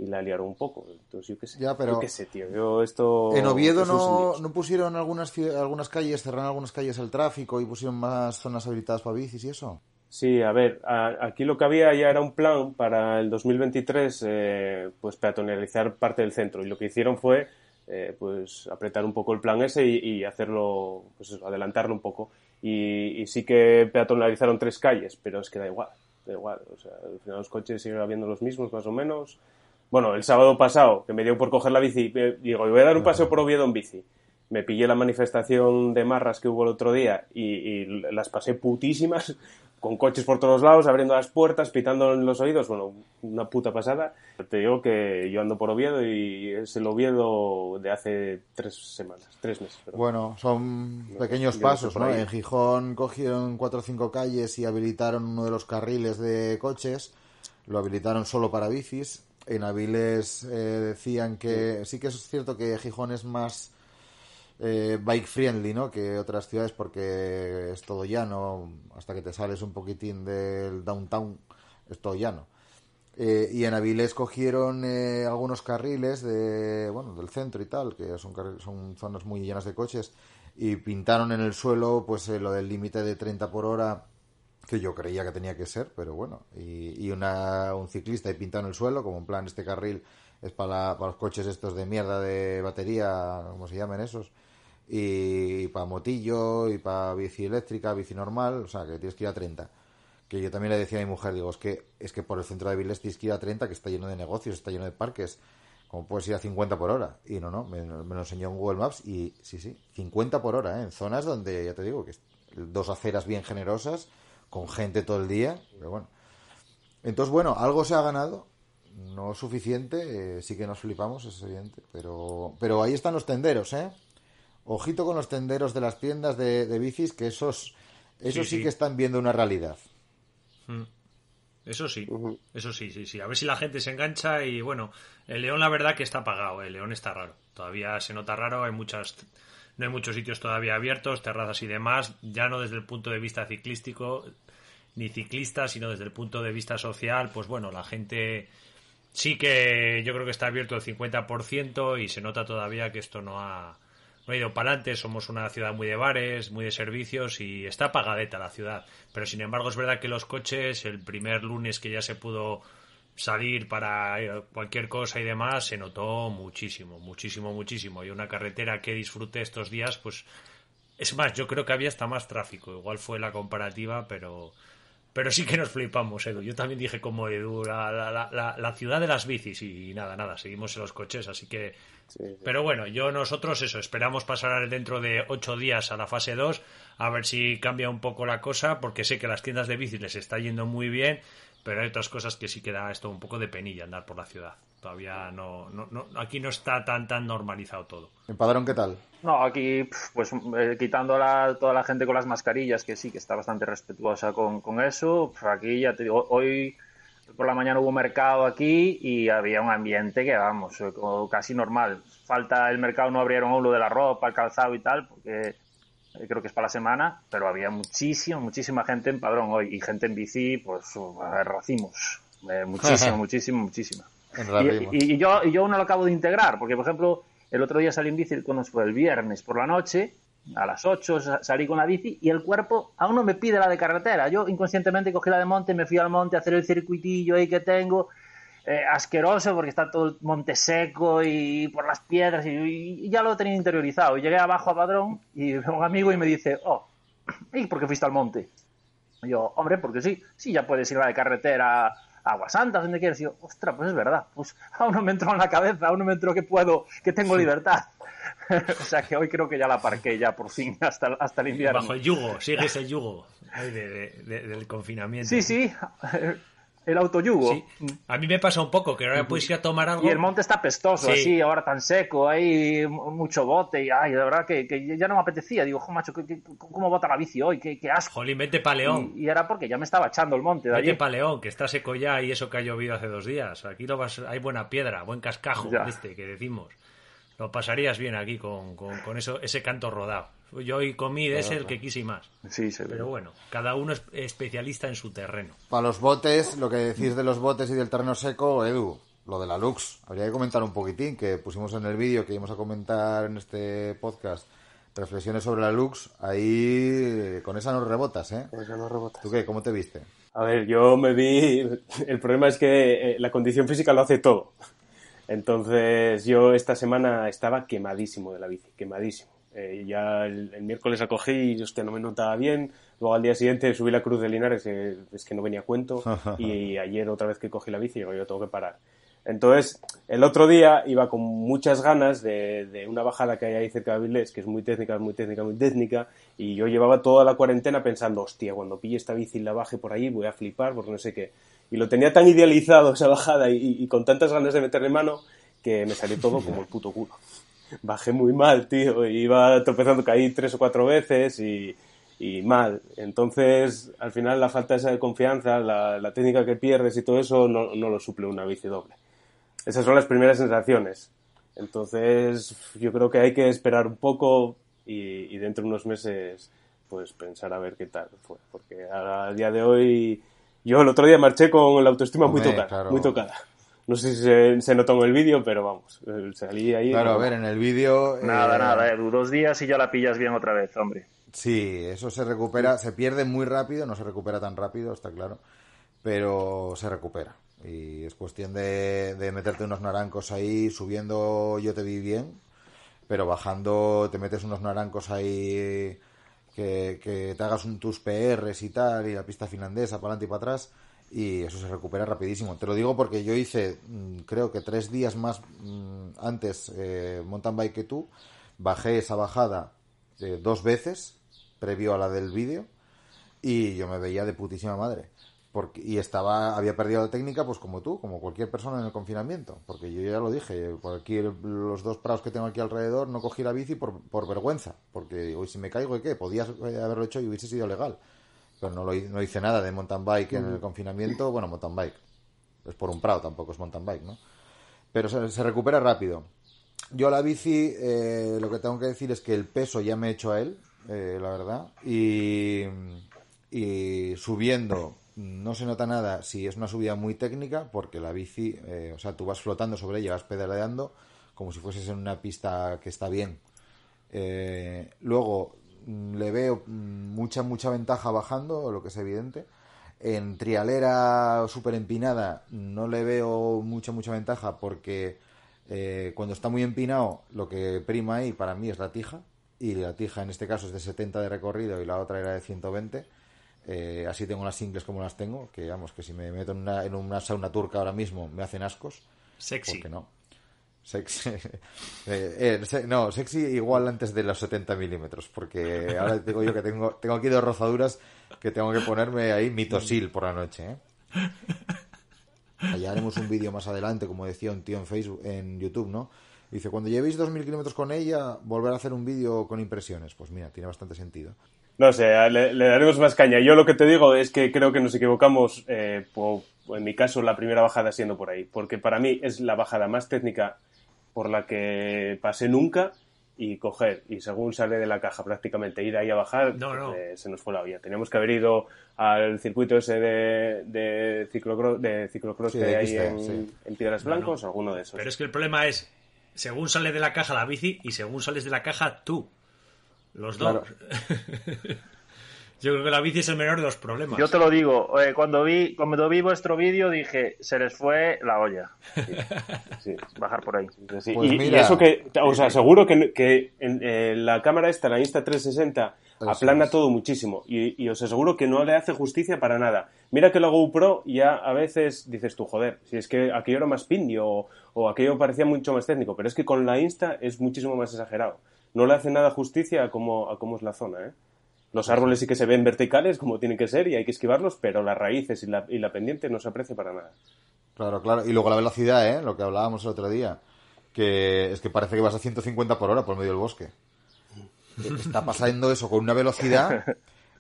y la liaron un poco. Entonces yo qué sé. Ya, pero- Yo qué sé, tío. Yo esto... En Oviedo no, no pusieron algunas, algunas calles, cerraron algunas calles al tráfico y pusieron más zonas habilitadas para bicis y eso. Sí, a ver, a- aquí lo que había ya era un plan para el 2023, eh, pues peatonalizar parte del centro. Y lo que hicieron fue, eh, pues apretar un poco el plan ese y, y hacerlo, pues eso, adelantarlo un poco. Y, y sí que peatonalizaron tres calles, pero es que da igual, da igual. O sea, al final los coches siguen habiendo los mismos, más o menos. Bueno, el sábado pasado, que me dio por coger la bici, eh, digo, voy a dar un paseo por Oviedo en bici. Me pillé la manifestación de marras que hubo el otro día y, y las pasé putísimas, con coches por todos lados, abriendo las puertas, pitando en los oídos. Bueno, una puta pasada. Te digo que yo ando por Oviedo y es el Oviedo de hace tres semanas, tres meses. perdón. Bueno, son pequeños no pasos, ¿no? En Gijón cogieron cuatro o cinco calles y habilitaron uno de los carriles de coches, lo habilitaron solo para bicis. En Avilés eh, decían que sí que es cierto que Gijón es más eh, bike friendly, ¿no? Que otras ciudades porque es todo llano, hasta que te sales un poquitín del downtown es todo llano. Eh, y en Avilés cogieron eh, algunos carriles de, bueno, del centro y tal, que son, zonas muy llenas de coches, y pintaron en el suelo pues eh, lo del límite de 30 por hora, que yo creía que tenía que ser, pero bueno, y, y una, un ciclista y pintado en el suelo, como en plan este carril es para, para los coches estos de mierda de batería, como se llaman esos, y, para motillo, y para bici eléctrica, bici normal, o sea, que tienes que ir a 30 que yo también le decía a mi mujer, digo, es que, es que por el centro de Avilés tienes que ir a 30, que está lleno de negocios, está lleno de parques, como puedes ir a 50 por hora. Y no, no, me, me lo enseñó en Google Maps y sí, sí, 50 por hora, ¿eh? en zonas donde, ya te digo, que dos aceras bien generosas, con gente todo el día, pero bueno. Entonces, bueno, algo se ha ganado, no suficiente, eh, sí que nos flipamos, es evidente, pero, pero ahí están los tenderos, ¿eh? Ojito con los tenderos de las tiendas de, de bicis, que esos, esos Sí, sí sí. que están viendo una realidad. Mm. Eso sí, eso sí, sí, sí. A ver si la gente se engancha y bueno, el León la verdad que está apagado, el León está raro. Todavía se nota raro, hay muchas, no hay muchos sitios todavía abiertos, terrazas y demás, ya no desde el punto de vista ciclístico ni ciclista, sino desde el punto de vista social, pues bueno, la gente sí que yo creo que está abierto el 50% y se nota todavía que esto no ha, no ha ido para adelante. Somos una ciudad muy de bares, muy de servicios y está apagadeta la ciudad. Pero sin embargo es verdad que los coches, el primer lunes que ya se pudo salir para eh, cualquier cosa y demás, se notó muchísimo, muchísimo, muchísimo. Y una carretera que disfruté estos días, pues es más, yo creo que había hasta más tráfico. Igual fue la comparativa, pero pero sí que nos flipamos, Edu. Yo también dije como Edu, la, la- la- la ciudad de las bicis y nada, nada, seguimos en los coches, así que... Sí, sí. Pero bueno, yo nosotros eso, esperamos pasar dentro de ocho días a la fase 2, a ver si cambia un poco la cosa, porque sé que las tiendas de bicis les está yendo muy bien, pero hay otras cosas que sí que da esto un poco de penilla andar por la ciudad. Todavía no, no, no aquí no está tan tan normalizado todo. ¿En Padrón qué tal? No, aquí, pues eh, quitando la, toda la gente con las mascarillas, que sí, que está bastante respetuosa con, con eso, pf, aquí ya te digo, hoy por la mañana hubo mercado aquí y había un ambiente que, vamos, eh, casi normal. Falta el mercado, no abrieron aún lo de la ropa, el calzado y tal, porque creo que es para la semana, pero había muchísima, muchísima gente en padrón hoy y gente en bici, pues, racimos. Eh, muchísima, muchísima, muchísima. Y, y- y yo, y yo no lo acabo de integrar, porque, por ejemplo, el otro día salí en bici, ¿cuándo fue? El viernes por la noche, a las 8 sa- salí con la bici y el cuerpo aún no me pide la de carretera. Yo inconscientemente cogí la de monte, me fui al monte a hacer el circuitillo ahí que tengo, eh, asqueroso porque está todo el monte seco y por las piedras y, y ya lo tenía interiorizado. Llegué abajo a Padrón y un amigo y me dice, oh, ¿y por qué fuiste al monte? Y yo, hombre, porque sí, sí, ya puedes ir a la carretera a Aguasanta, donde quieras. Y yo, ostras, pues es verdad, pues aún no me entró en la cabeza, aún no me entró que puedo, que tengo libertad. o sea que hoy creo que ya la aparqué ya por fin, hasta, hasta el invierno. Bajo el yugo, sigues el yugo de- de- de- del confinamiento. Sí, sí, El autoyugo. Sí. A mí me pasa un poco, que ahora puedes ir a tomar algo. Y el monte está pestoso, Sí. así, ahora tan seco, hay mucho bote, y ay, de verdad que, que ya no me apetecía. Digo, jo, macho, ¿qué- qué- ¿cómo bota la bici hoy? Qué, qué asco. Jolín, vete pa' León. Y, y era porque ya me estaba echando el monte de Vete allí. pa' León, que está seco ya y eso que ha llovido hace dos días. Aquí lo vas, hay buena piedra, buen cascajo, Ya. este que decimos. Lo pasarías bien aquí con, con, con eso, ese canto rodado. Yo hoy comí de ese el que quise y más. Sí, se ve. Pero bueno, cada uno es especialista en su terreno. Para los botes, lo que decís de los botes y del terreno seco, Edu, lo de la Lux. Habría que comentar un poquitín, que pusimos en el vídeo que íbamos a comentar en este podcast reflexiones sobre la Lux. Ahí con esa no rebotas, ¿eh? Pues ya no rebotas. ¿Tú qué? ¿Cómo te viste? A ver, yo me vi. El problema es que eh, la condición física lo hace todo. Entonces, yo esta semana estaba quemadísimo de la bici, quemadísimo. Eh, ya el, el miércoles la cogí y, hostia, no me notaba bien. Luego al día siguiente subí la cruz de Linares, eh, es que no venía a cuento. y ayer otra vez que cogí la bici, digo, yo tengo que parar. Entonces, el otro día iba con muchas ganas de, de una bajada que hay ahí cerca de Avilés, que es muy técnica, muy técnica, muy técnica, y yo llevaba toda la cuarentena pensando, hostia, cuando pille esta bici y la baje por ahí voy a flipar porque no sé qué. Y lo tenía tan idealizado esa bajada y, y con tantas ganas de meterle mano que me salió todo como el puto culo. Bajé muy mal, tío, y iba tropezando, caí tres o cuatro veces y, y mal. Entonces, al final la falta esa de confianza, la, la técnica que pierdes y todo eso no, no lo suple una bici doble. Esas son las primeras sensaciones. Entonces, yo creo que hay que esperar un poco y, y dentro de unos meses, pues pensar a ver qué tal fue. Porque a día de hoy, yo el otro día marché con la autoestima muy Hombre, tocada, claro. muy tocada. No sé si se, se notó en el vídeo, pero vamos, eh, salí ahí. Claro, a ver, en el vídeo... Nada, eh, nada, Edu. Dos días y ya la pillas bien otra vez, hombre. Sí, eso se recupera, se pierde muy rápido, no se recupera tan rápido, está claro, pero se recupera. Y es cuestión de, de meterte unos naranjos ahí, subiendo yo te vi bien, pero bajando te metes unos naranjos ahí que, que te hagas un tus PRs y tal, y la pista finlandesa para adelante y para atrás, y eso se recupera rapidísimo. Te lo digo porque yo hice, mm, creo que tres días más mm, antes eh, mountain bike que tú, bajé esa bajada eh, dos veces, previo a la del vídeo, y yo me veía de putísima madre. Porque, y estaba, había perdido la técnica, pues como tú, como cualquier persona en el confinamiento. Porque yo ya lo dije, por aquí los dos prados que tengo aquí alrededor no cogí la bici por, por vergüenza. Porque hoy si me caigo, ¿y qué? Podías eh, haberlo hecho y hubiese sido legal. Pero no, lo, no hice nada de mountain bike en el confinamiento. Bueno, mountain bike. Es por un prado, tampoco es mountain bike, ¿no? Pero se, se recupera rápido. Yo la bici, eh, lo que tengo que decir es que el peso ya me he hecho a él, eh, la verdad. Y, y subiendo no se nota nada si es una subida muy técnica, porque la bici, eh, o sea, tú vas flotando sobre ella, vas pedaleando como si fueses en una pista que está bien. Luego mm, le veo mm, mucha, mucha ventaja bajando, lo que es evidente. En trialera súper empinada no le veo mucha, mucha ventaja porque eh, cuando está muy empinado lo que prima ahí para mí es la tija y la tija en este caso es de 70 de recorrido y la otra era de 120. Eh, así tengo las singles como las tengo, que vamos, que si me meto en una, en una sauna turca ahora mismo me hacen ascos. Sexy. ¿Por qué no? Sexy. Eh, eh, no, sexy igual antes de los 70 milímetros, porque ahora digo yo que tengo, tengo aquí dos rozaduras que tengo que ponerme ahí mitosil por la noche. ¿eh? Ya haremos un vídeo más adelante, como decía un tío en Facebook, en YouTube, ¿no? Dice, cuando llevéis 2.000 kilómetros con ella, volver a hacer un vídeo con impresiones. Pues mira, tiene bastante sentido. No sé, le, daremos más caña. Yo lo que te digo es que creo que nos equivocamos, eh, en mi caso, la primera bajada siendo por ahí. Porque para mí es la bajada más técnica por la que pasé nunca y coger, y según sale de la caja prácticamente ir ahí a bajar, No, no. eh, se nos fue la olla. Teníamos que haber ido al circuito ese de, de ciclocross, de ciclocross Sí, que de hay en, sí. en Piedras No, no. Blancos, alguno de esos. Pero es que el problema es, según sale de la caja la bici y según sales de la caja tú. Los dos. Yo creo que la bici es el menor de los problemas. Yo te lo digo, eh, cuando vi cuando vi vuestro vídeo dije, se les fue la olla. Sí. Bajar por ahí. Sí, Pues y, y mira. eso que, o sea, seguro que, que en, eh, la cámara esta, la Insta360, Eso aplana todo muchísimo. Y, y os aseguro que no le hace justicia para nada. Mira que la GoPro ya a veces dices tú, joder, si es que aquello era más pindio o, o aquello parecía mucho más técnico. Pero es que con la Insta es muchísimo más exagerado. No le hace nada justicia a cómo, a cómo es la zona, ¿eh? Los árboles sí que se ven verticales como tienen que ser y hay que esquivarlos, pero las raíces y la, y la pendiente no se aprecia para nada. Claro, claro. Y luego la velocidad, ¿eh? Lo que hablábamos el otro día. Que es que parece que vas a 150 por hora por medio del bosque. Está pasando eso con una velocidad.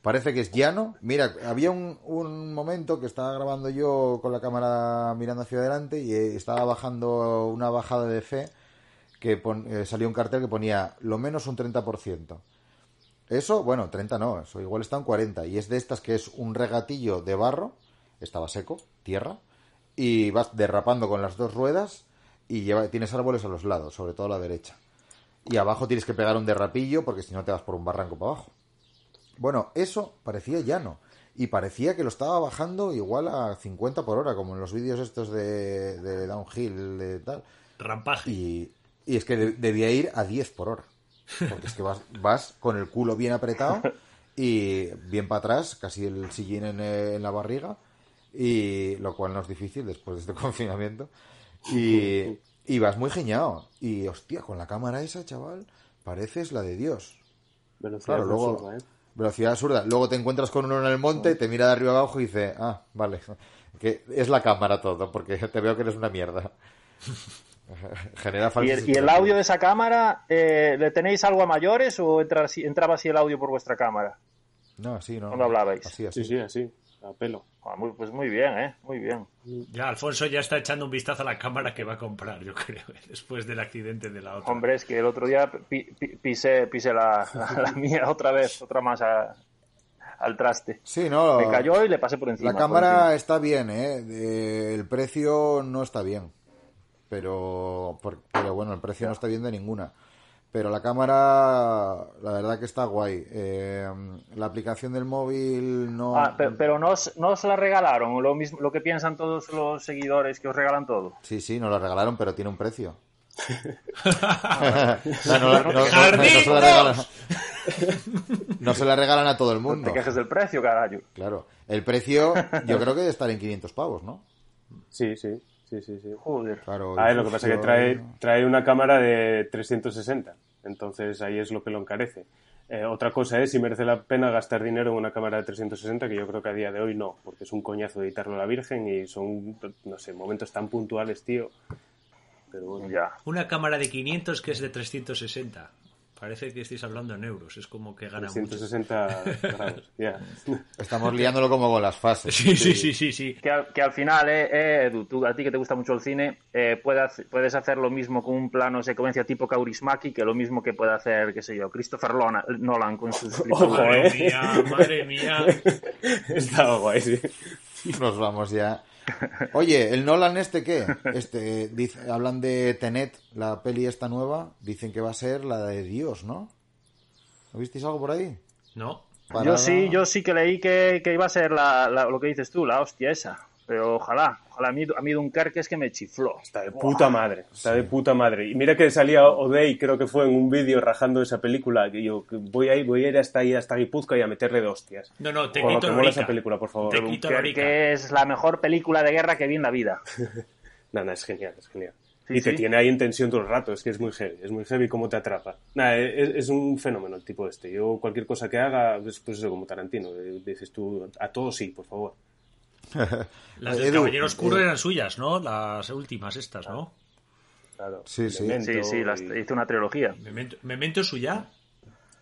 Parece que es llano. Mira, había un, un momento que estaba grabando yo con la cámara mirando hacia adelante y eh, estaba bajando una bajada de fe que pon- eh, salió un cartel que ponía lo menos un 30%. Eso, bueno, 30 no, eso igual está en 40. Y es de estas que es un regatillo de barro, estaba seco, tierra, y vas derrapando con las dos ruedas y lleva, tienes árboles a los lados, sobre todo a la derecha. Y abajo tienes que pegar un derrapillo porque si no te vas por un barranco para abajo. Bueno, eso parecía llano. Y parecía que lo estaba bajando igual a 50 por hora, como en los vídeos estos de, de downhill, de tal. Rampaje. Y, y es que de- debía ir a 10 por hora. Porque es que vas, vas con el culo bien apretado y bien para atrás, casi el sillín en, eh, en la barriga, y lo cual no es difícil después de este confinamiento. Y, y vas muy geñado. Y hostia, con la cámara esa, chaval, pareces la de Dios. Velocidad Claro, luego. absurda, ¿eh? Velocidad absurda. Luego te encuentras con uno en el monte, te mira de arriba abajo y dice, ah, vale, que es la cámara todo, porque te veo que eres una mierda. Genera ¿Y el, y el audio de esa cámara, eh, ¿le tenéis algo a mayores o entra entraba así el audio por vuestra cámara? No, así no. ¿Cuándo hablabais? Así, así. Sí, sí, así, a pelo. Ah, muy- pues muy bien, ¿eh? Muy bien. Ya, Alfonso ya está echando un vistazo a la cámara que va a comprar, yo creo, después del accidente de la otra. Hombre, es que el otro día pi- pi- pisé, pisé la, la- la mía otra vez, otra más a- al traste. Sí, no. Me cayó y le pasé por encima. La cámara encima. está bien, ¿eh? El precio no está bien. Pero, por- pero bueno, el precio no está bien de ninguna. Pero la cámara, la verdad que está guay. Eh, la aplicación del móvil no. Ah, pe- pero, no, os, no os la regalaron, lo, mismo, lo que piensan todos los seguidores que os regalan todo. Sí, sí, nos la regalaron, pero tiene un precio. No, no- no- no ¡Jardín, se la regalan, no a todo el No mundo. te quejes del precio, carajo. Claro. El precio, yo creo que debe estar en 500 pavos, ¿no? Sí, sí, sí, sí. sí. Joder. Claro. A ver, lo que pasa es que trae, trae una cámara de 360, entonces ahí es lo que lo encarece. Eh, otra cosa es si merece la pena gastar dinero en una cámara de 360, que yo creo que a día de hoy no, porque es un coñazo editarlo a la Virgen y son, no sé, momentos tan puntuales, tío. Pero bueno. Ya. Una cámara de 500 que es de 360. Parece que estáis hablando en euros, es como que gana mucho. 160 grados. Estamos liándolo como con las fases. Sí, sí, sí, sí, sí. Que al, que al final, eh, eh, Edu, tú, a ti que te gusta mucho el cine, eh, puedes hacer lo mismo con un plano secuencia tipo Kaurismäki que lo mismo que puede hacer, qué sé yo, Christopher Lona- Nolan con sus Ojo, Madre eh. mía, madre mía. Estaba guay, sí. Nos vamos ya. Oye, ¿el Nolan este qué? Este, dice, hablan de Tenet, la peli esta nueva. Dicen que va a ser la de Dios, ¿no? ¿No visteis algo por ahí? No. Yo sí, yo sí que leí que, que iba a ser la, la- lo que dices tú, la hostia esa. Pero ojalá a mí, a mí Dunkerque es que me chifló. Está de puta madre, está de puta madre. Y mira que salía Odey, creo que fue en un vídeo rajando esa película, que yo voy a ir, voy a ir hasta ahí, hasta Guipúzcoa y a meterle de hostias. No, no, te quito que la esa película, por favor. Te quito. Dunkerque es la mejor película de guerra que vi en la vida. Nada, es genial, es genial. Sí, y te sí. tiene ahí en tensión todo el rato, es que es muy heavy, es muy heavy cómo te atrapa. Nada, es, es un fenómeno el tipo este. Yo cualquier cosa que haga, pues, pues eso, como Tarantino, eh, dices tú, a todo sí, por favor. Las del Edu, Caballero Oscuro eh, eran suyas, ¿no? Las últimas estas, ¿no? Claro. Sí, sí. Memento Sí, sí, las- hizo una trilogía. Memento, ¿Memento es suya?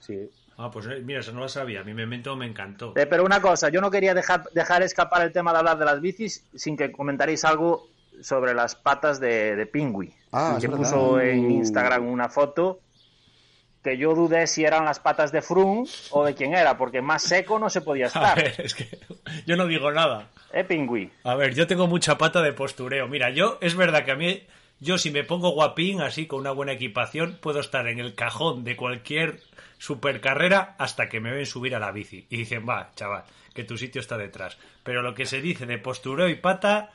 sí. Ah, pues eh, mira, eso no lo sabía. Mi Memento me encantó. Eh, pero una cosa, yo no quería dejar, dejar escapar el tema de hablar de las bicis sin que comentaréis algo sobre las patas de, de Pingüi. Ah, que puso en Instagram una foto que yo dudé si eran las patas de Frum o de quién era, porque más seco no se podía A estar. ver, es que yo no digo nada. ¿Eh, Pingüi? A ver, yo tengo mucha pata de postureo. Mira, yo, es verdad que a mí, yo si me pongo guapín, así, con una buena equipación, puedo estar en el cajón de cualquier supercarrera hasta que me ven subir a la bici. Y dicen, va, chaval, que tu sitio está detrás. Pero lo que se dice de postureo y pata,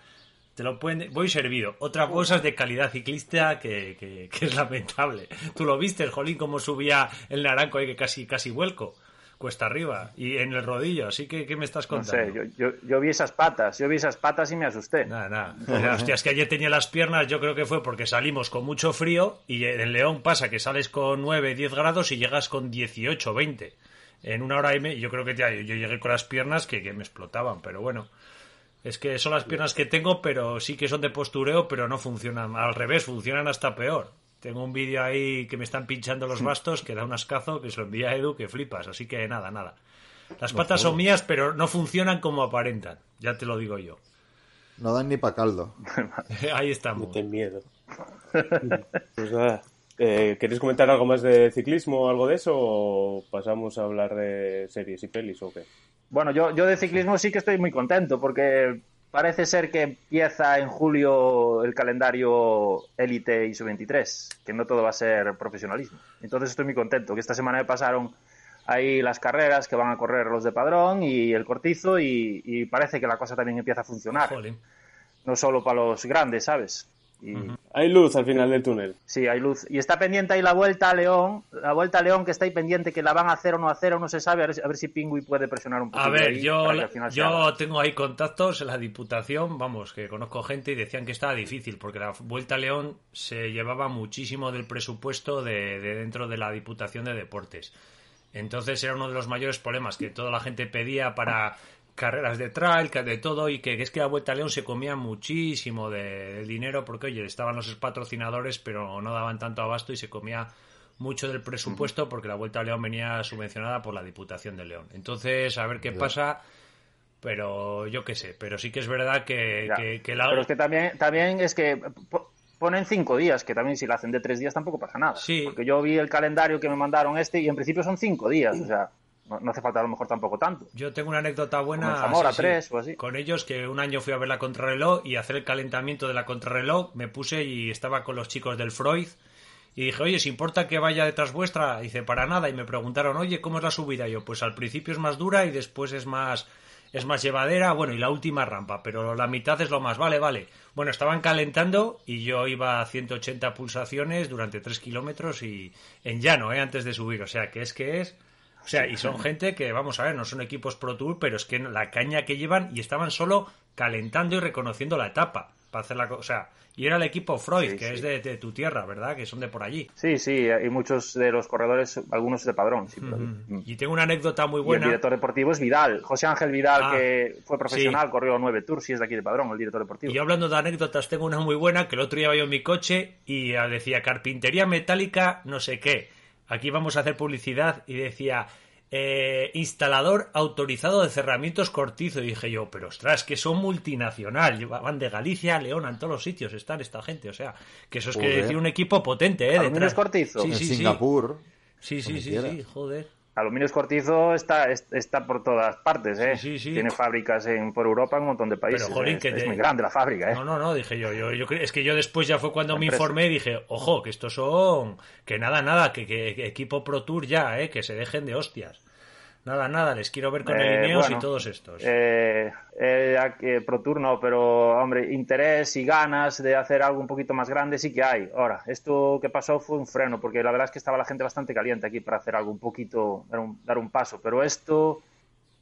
te lo pueden... Voy servido. Otra cosa es de calidad ciclista que, que, que es lamentable. Tú lo viste, el jolín, cómo subía el naranco ahí que casi, casi vuelco. Cuesta arriba y en el rodillo. Así que, ¿qué me estás No contando? sé, yo, yo, yo vi esas patas, yo vi esas patas y me asusté. Nada, nada. Hostia, es que ayer tenía las piernas, yo creo que fue porque salimos con mucho frío y en León pasa que sales con 9, 10 grados y llegas con 18, 20. en una hora y media. Yo creo que ya, yo llegué con las piernas que, que me explotaban, pero bueno. Es que son las piernas que tengo, pero sí que son de postureo, pero no funcionan. Al revés, funcionan hasta peor. Tengo un vídeo ahí que me están pinchando los bastos, que da un ascazo, que se lo envía a Edu, que flipas. Así que nada, nada. Las patas son mías, pero no funcionan como aparentan. Ya te lo digo yo. No dan ni pa' caldo. Ahí No estamos. ten miedo. Pues nada. Eh, ¿Queréis comentar algo más de ciclismo o algo de eso? ¿O pasamos a hablar de series y pelis o qué? Bueno, yo, yo de ciclismo sí que estoy muy contento porque parece ser que empieza en julio el calendario élite y sub-23, que no todo va a ser profesionalismo. Entonces estoy muy contento, que esta semana me pasaron ahí las carreras que van a correr los de Padrón y el Cortizo y, y parece que la cosa también empieza a funcionar, Jolín. no solo para los grandes, ¿sabes? Y, Hay luz al final del túnel. Sí, hay luz. Y está pendiente ahí la vuelta a León, la vuelta a León que está ahí pendiente, que la van a hacer o no hacer o no se sabe, a ver, si- a ver si Pingui puede presionar un poco. A ver, yo, yo tengo ahí contactos en la Diputación, vamos, que conozco gente y decían que estaba difícil, porque la Vuelta a León se llevaba muchísimo del presupuesto de, de dentro de la Diputación de Deportes. Entonces era uno de los mayores problemas que toda la gente pedía para carreras de trail, que de todo, y que, que es que la Vuelta a León se comía muchísimo de, de dinero, porque oye, estaban los patrocinadores, pero no daban tanto abasto y se comía mucho del presupuesto porque la Vuelta a León venía subvencionada por la Diputación de León. Entonces, a ver qué pasa, pero yo qué sé, pero sí que es verdad que, que, que la... Pero es que también, también es que po- ponen cinco días, que también si la hacen de tres días tampoco pasa nada. Sí. Porque yo vi el calendario que me mandaron este y en principio son cinco días, o sea, no, no hace falta a lo mejor tampoco tanto. Yo tengo una anécdota buena Zamora, sí, sí, tres o así. con ellos que un año fui a ver la contrarreloj y hacer el calentamiento de la contrarreloj me puse y estaba con los chicos del Freud y dije, oye, ¿si importa que vaya detrás vuestra? Dice, para nada. Y me preguntaron, oye, ¿cómo es la subida? Y yo, pues al principio es más dura y después es más es más llevadera, bueno, y la última rampa, pero la mitad es lo más, vale, vale. Bueno, estaban calentando y yo iba a 180 pulsaciones durante 3 kilómetros y en llano, ¿eh? Antes de subir, o sea, que es que es... O sea, y son gente que, vamos a ver, no son equipos Pro Tour, pero es que la caña que llevan y estaban solo calentando y reconociendo la etapa para hacer la cosa. O sea, y era el equipo Freud, Sí, que sí. es de, de tu tierra, ¿verdad? Que son de por allí. Sí, sí, y muchos de los corredores, algunos de padrón. Sí. Mm. Y tengo una anécdota muy Y el buena. director deportivo es Vidal, José Ángel Vidal, Ah, que fue profesional, corrió nueve tours y es de aquí de Padrón, el director deportivo. Y yo hablando de anécdotas, tengo una muy buena que el otro día iba yo en mi coche y ah, decía carpintería metálica, no sé qué. Aquí vamos a hacer publicidad y decía eh, instalador autorizado de cerramientos cortizo. Y dije yo, pero ostras, que son multinacional. Llevaban de Galicia a León, en todos los sitios están esta gente. O sea, que eso es que decir un equipo potente, ¿eh? Detrás. Cortizo. Sí, en sí, sí. Singapur. Sí, sí, sí, sí, joder. Aluminios Cortizo está, es- está por todas partes, ¿eh? Sí, sí, sí. Tiene fábricas en, por Europa en un montón de países. Pero, jolín, es, que es te- muy grande la fábrica, ¿eh? No, no, no, dije yo, yo, yo es que yo después ya fue cuando me informé y dije, ojo, que estos son, que nada, nada, que, que- que equipo Pro Tour ya, eh, que se dejen de hostias. Nada, nada, les quiero ver con Eh, el Ineos bueno, y todos estos. Eh, eh, eh, Pro Tour no, pero hombre, interés y ganas de hacer algo un poquito más grande sí que hay. Ahora, esto que pasó fue un freno, porque la verdad es que estaba la gente bastante caliente aquí para hacer algo un poquito, dar un, dar un paso. Pero esto,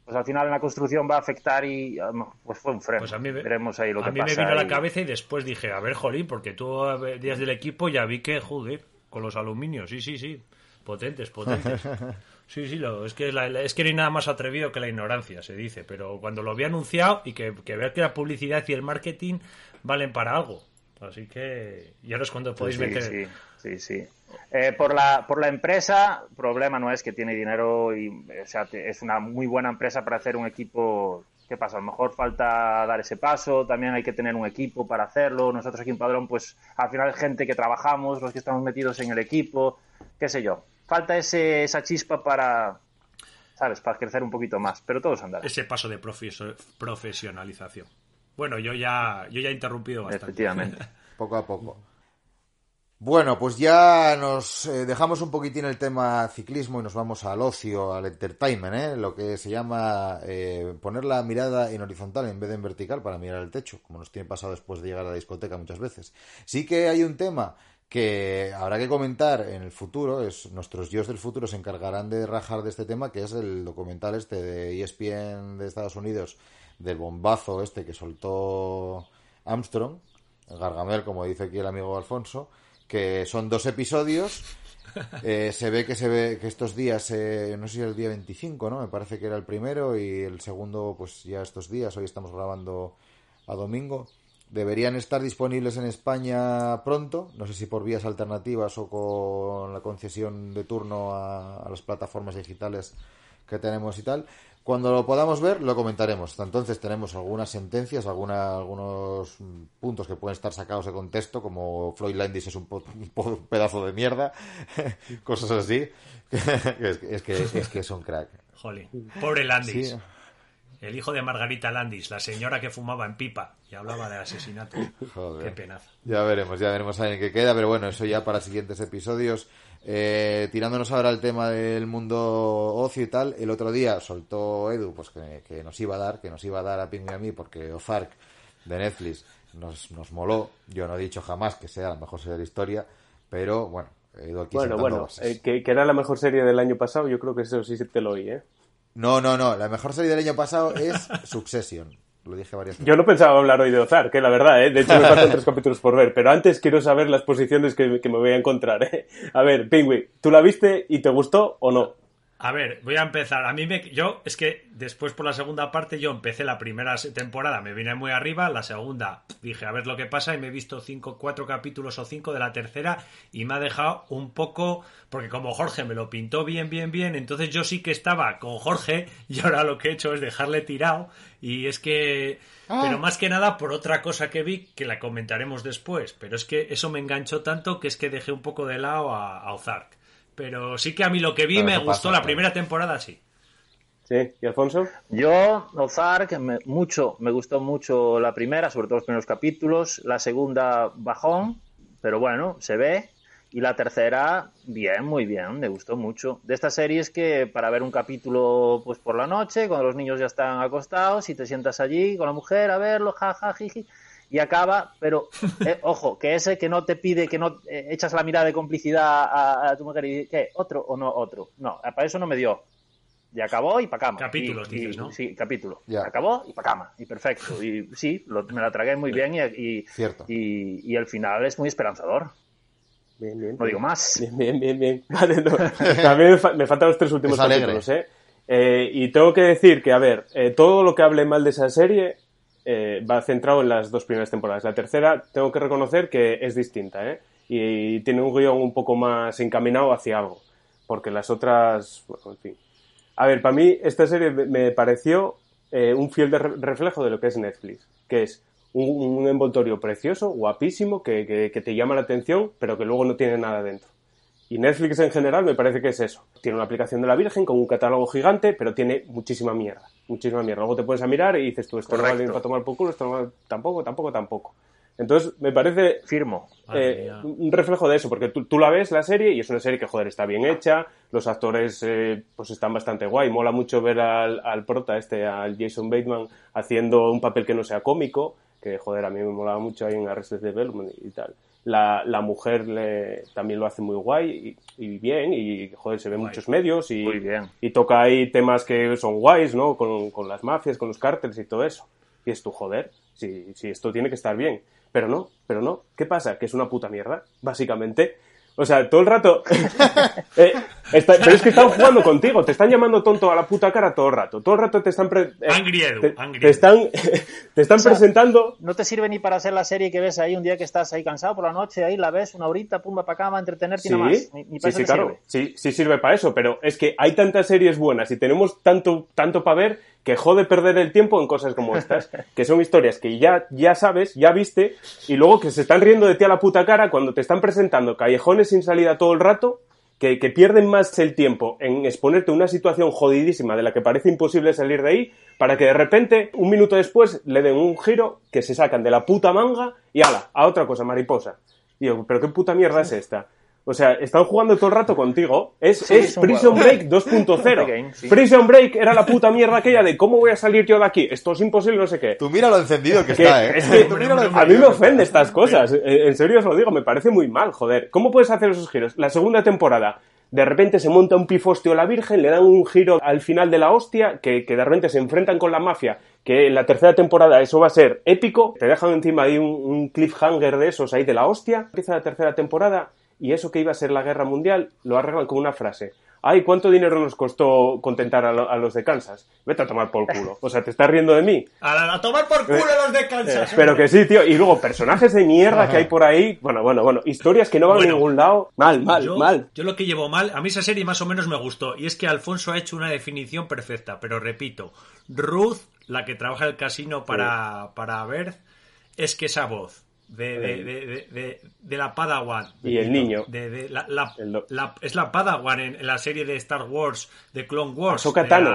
pues al final en la construcción va a afectar y a lo mejor, pues fue un freno. Pues a mí, me- Veremos ahí lo a que mí pasa. me vino a la cabeza y después dije, a ver, jolín, porque tú eh, días del equipo ya vi que, joder, con los aluminios, sí, sí, sí, potentes, potentes. Sí, sí, lo, es, que la- es que no hay nada más atrevido que la ignorancia, se dice, pero cuando lo había anunciado y que, que ver que la publicidad y el marketing valen para algo. Así que, y ahora es cuando podéis sí, meter... Sí, sí, sí. Eh, por, la, por la empresa, problema no es que tiene dinero y, o sea, es una muy buena empresa para hacer un equipo. ¿Qué pasa? A lo mejor falta dar ese paso, también hay que tener un equipo para hacerlo. Nosotros aquí en Padrón, pues al final hay gente que trabajamos, los que estamos metidos en el equipo, qué sé yo. Falta ese, esa chispa para, ¿sabes? Para crecer un poquito más, pero todos andará. ese paso de profesio- profesionalización. Bueno, yo ya, yo ya he interrumpido bastante. Efectivamente. Poco a poco. Bueno, pues ya nos eh, dejamos un poquitín el tema ciclismo y nos vamos al ocio, al entertainment, ¿eh? lo que se llama eh, poner la mirada en horizontal en vez de en vertical para mirar el techo, como nos tiene pasado después de llegar a la discoteca muchas veces. Sí que hay un tema que habrá que comentar en el futuro, es nuestros dios del futuro se encargarán de rajar de este tema, que es el documental este de ESPN de Estados Unidos, del bombazo este que soltó Armstrong, Gargamel, como dice aquí el amigo Alfonso, que son dos episodios Eh, se ve que se ve que estos días, eh, no sé si el día 25, ¿no? Me parece que era el primero y el segundo, pues ya estos días, hoy estamos grabando a domingo. Deberían estar disponibles en España pronto, no sé si por vías alternativas o con la concesión de turno a, a las plataformas digitales que tenemos y tal. Cuando lo podamos ver, lo comentaremos. Hasta entonces tenemos algunas sentencias, alguna, algunos puntos que pueden estar sacados de contexto, como Floyd Landis es un, po- un pedazo de mierda, cosas así. es, que- es que, es que es un crack. Jolín. Pobre Landis. Sí. El hijo de Margarita Landis, la señora que fumaba en pipa y hablaba de asesinato. Joder. Qué penazo. Ya veremos, ya veremos a qué queda, pero bueno, eso ya para siguientes episodios. Eh, tirándonos ahora al tema del mundo ocio y tal, el otro día soltó Edu, pues que, que nos iba a dar, que nos iba a dar a Ping y a mí, porque Ozark de Netflix nos, nos moló. Yo no he dicho jamás que sea la mejor serie de la historia, pero bueno, Edu aquí Bueno, bueno, eh, que, que era la mejor serie del año pasado, yo creo que eso sí te lo oí, ¿eh? No, no, no, la mejor serie del año pasado es Succession. Lo dije varias veces. Yo no pensaba hablar hoy de Ozark, que la verdad, ¿eh? De hecho, me faltan tres capítulos por ver. Pero antes quiero saber las posiciones que, que me voy a encontrar, ¿eh? A ver, Pingüi, ¿tú la viste y te gustó o no? A ver, voy a empezar. A mí me. Yo, es que después por la segunda parte, yo empecé la primera temporada, me vine muy arriba. La segunda, dije a ver lo que pasa y me he visto cinco, cuatro capítulos o cinco de la tercera y me ha dejado un poco. Porque como Jorge me lo pintó bien, bien, bien, entonces yo sí que estaba con Jorge y ahora lo que he hecho es dejarle tirado. Y es que. Pero más que nada por otra cosa que vi, que la comentaremos después. Pero es que eso me enganchó tanto que es que dejé un poco de lado a, a Ozark. Pero sí que a mí lo que vi me gustó pasa, la primera temporada, sí. ¿Sí? ¿Y Alfonso? Yo, Ozark, me, mucho, me gustó mucho la primera, sobre todo los primeros capítulos. La segunda, bajón, pero bueno, se ve. Y la tercera, bien, muy bien, me gustó mucho. De esta serie es que para ver un capítulo pues por la noche, cuando los niños ya están acostados y te sientas allí con la mujer a verlo, jaja, jiji, y acaba, pero eh, ojo, que ese que no te pide, que no eh, echas la mirada de complicidad a, a tu mujer y dices, ¿qué? ¿Otro o no otro? No, para eso no me dio. Y acabó y pa' cama. Capítulos, Y- y- dices, ¿no? Sí, capítulo. Ya. Acabó y pa' cama. Y perfecto. Y sí, lo- me la tragué muy bien y, y, Cierto. y, y el final es muy esperanzador. Bien, bien. No digo más. Bien, bien, bien, bien. Vale, no. También me, fa- me faltan los tres últimos capítulos, ¿eh? Eh, Y tengo que decir que, a ver, eh, todo lo que hable mal de esa serie eh, va centrado en las dos primeras temporadas. La tercera, tengo que reconocer que es distinta, ¿eh? Y, tiene un guion un poco más encaminado hacia algo. Porque las otras, bueno, en fin. A ver, para mí esta serie me- pareció eh, un fiel de re- reflejo de lo que es Netflix, que es un, envoltorio precioso, guapísimo, que te llama la atención, pero que luego no tiene nada dentro. Y Netflix en general me parece que es eso. Tiene una aplicación de la Virgen con un catálogo gigante, pero tiene muchísima mierda. Muchísima mierda. Luego te pones a mirar y dices tú, esto no vale Correcto. para tomar por culo, esto no vale tampoco, tampoco, tampoco. Entonces, me parece Firmo. Eh, un reflejo de eso, porque tú, tú la ves, la serie, y es una serie que, joder, está bien hecha, los actores eh, pues están bastante guay, mola mucho ver al, al prota, este, al Jason Bateman, haciendo un papel que no sea cómico, que, joder, a mí me molaba mucho ahí en Arrested Development y tal. La, la mujer le, también lo hace muy guay y, y bien, y, joder, se ve en muchos medios y, Muy bien. y toca ahí temas que son guays, ¿no? Con, con las mafias, con los cárteles y todo eso. Y es tu joder, si, si esto tiene que estar bien. Pero no, pero no. ¿Qué pasa? Que es una puta mierda, básicamente. O sea, todo el rato. Eh, está- pero es que están jugando contigo, te están llamando tonto a la puta cara todo el rato. Todo el rato te están. pre- eh, Angry Edu, te, Angry te Edu. están, te están sea, presentando. No te sirve ni para hacer la serie que ves ahí un día que estás ahí cansado por la noche, ahí la ves una horita, pumba para cama, entretenerte y Sí, nada más. Ni, ni para sí, eso sí, te claro. sirve. Sí, sí sirve para eso, pero es que hay tantas series buenas y tenemos tanto, tanto para ver que jode perder el tiempo en cosas como estas, que son historias que ya, ya sabes, ya viste, y luego que se están riendo de ti a la puta cara cuando te están presentando callejones sin salida todo el rato, que, que pierden más el tiempo en exponerte a una situación jodidísima de la que parece imposible salir de ahí, para que de repente, un minuto después, le den un giro que se sacan de la puta manga y ala, a otra cosa, mariposa. Y yo, ¿pero qué puta mierda es esta? O sea, están jugando todo el rato contigo. Es, Sí, es es un Prison juego. Break 2.0. Game, sí. Prison Break era la puta mierda aquella de cómo voy a salir yo de aquí. Esto es imposible, no sé qué. Tú mira lo encendido que, Que- está, ¿eh? es que Tú mira lo a mí encendido me ofende estas cosas. Eh, En serio os lo digo, me parece muy mal, joder. ¿Cómo puedes hacer esos giros? La segunda temporada, de repente se monta un pifostio a la Virgen, le dan un giro al final de la hostia, que, que de repente se enfrentan con la mafia, que en la tercera temporada eso va a ser épico, te dejan encima ahí un, un cliffhanger de esos ahí de la hostia, empieza la tercera temporada y eso que iba a ser la guerra mundial lo arreglan con una frase. Ay, ¿cuánto dinero nos costó contentar a, lo- a los de Kansas? Vete a tomar por culo. O sea, ¿te estás riendo de mí? A, a tomar por culo los de Kansas. Eh, Pero que sí, tío. Y luego, personajes de mierda que hay por ahí. Bueno, bueno, bueno. Historias que no van Bueno. a ningún lado. Mal, mal, yo, mal. yo lo que llevo mal, a mí esa serie más o menos me gustó, y es que Alfonso ha hecho una definición perfecta, pero repito, Ruth, la que trabaja en el casino para, para ver, es que esa voz de, de, de, de, la Padawan. Y el niño. De, de la, la- El do- la- es la Padawan en, en la serie de Star Wars, de Clone Wars. Ahsoka Tano.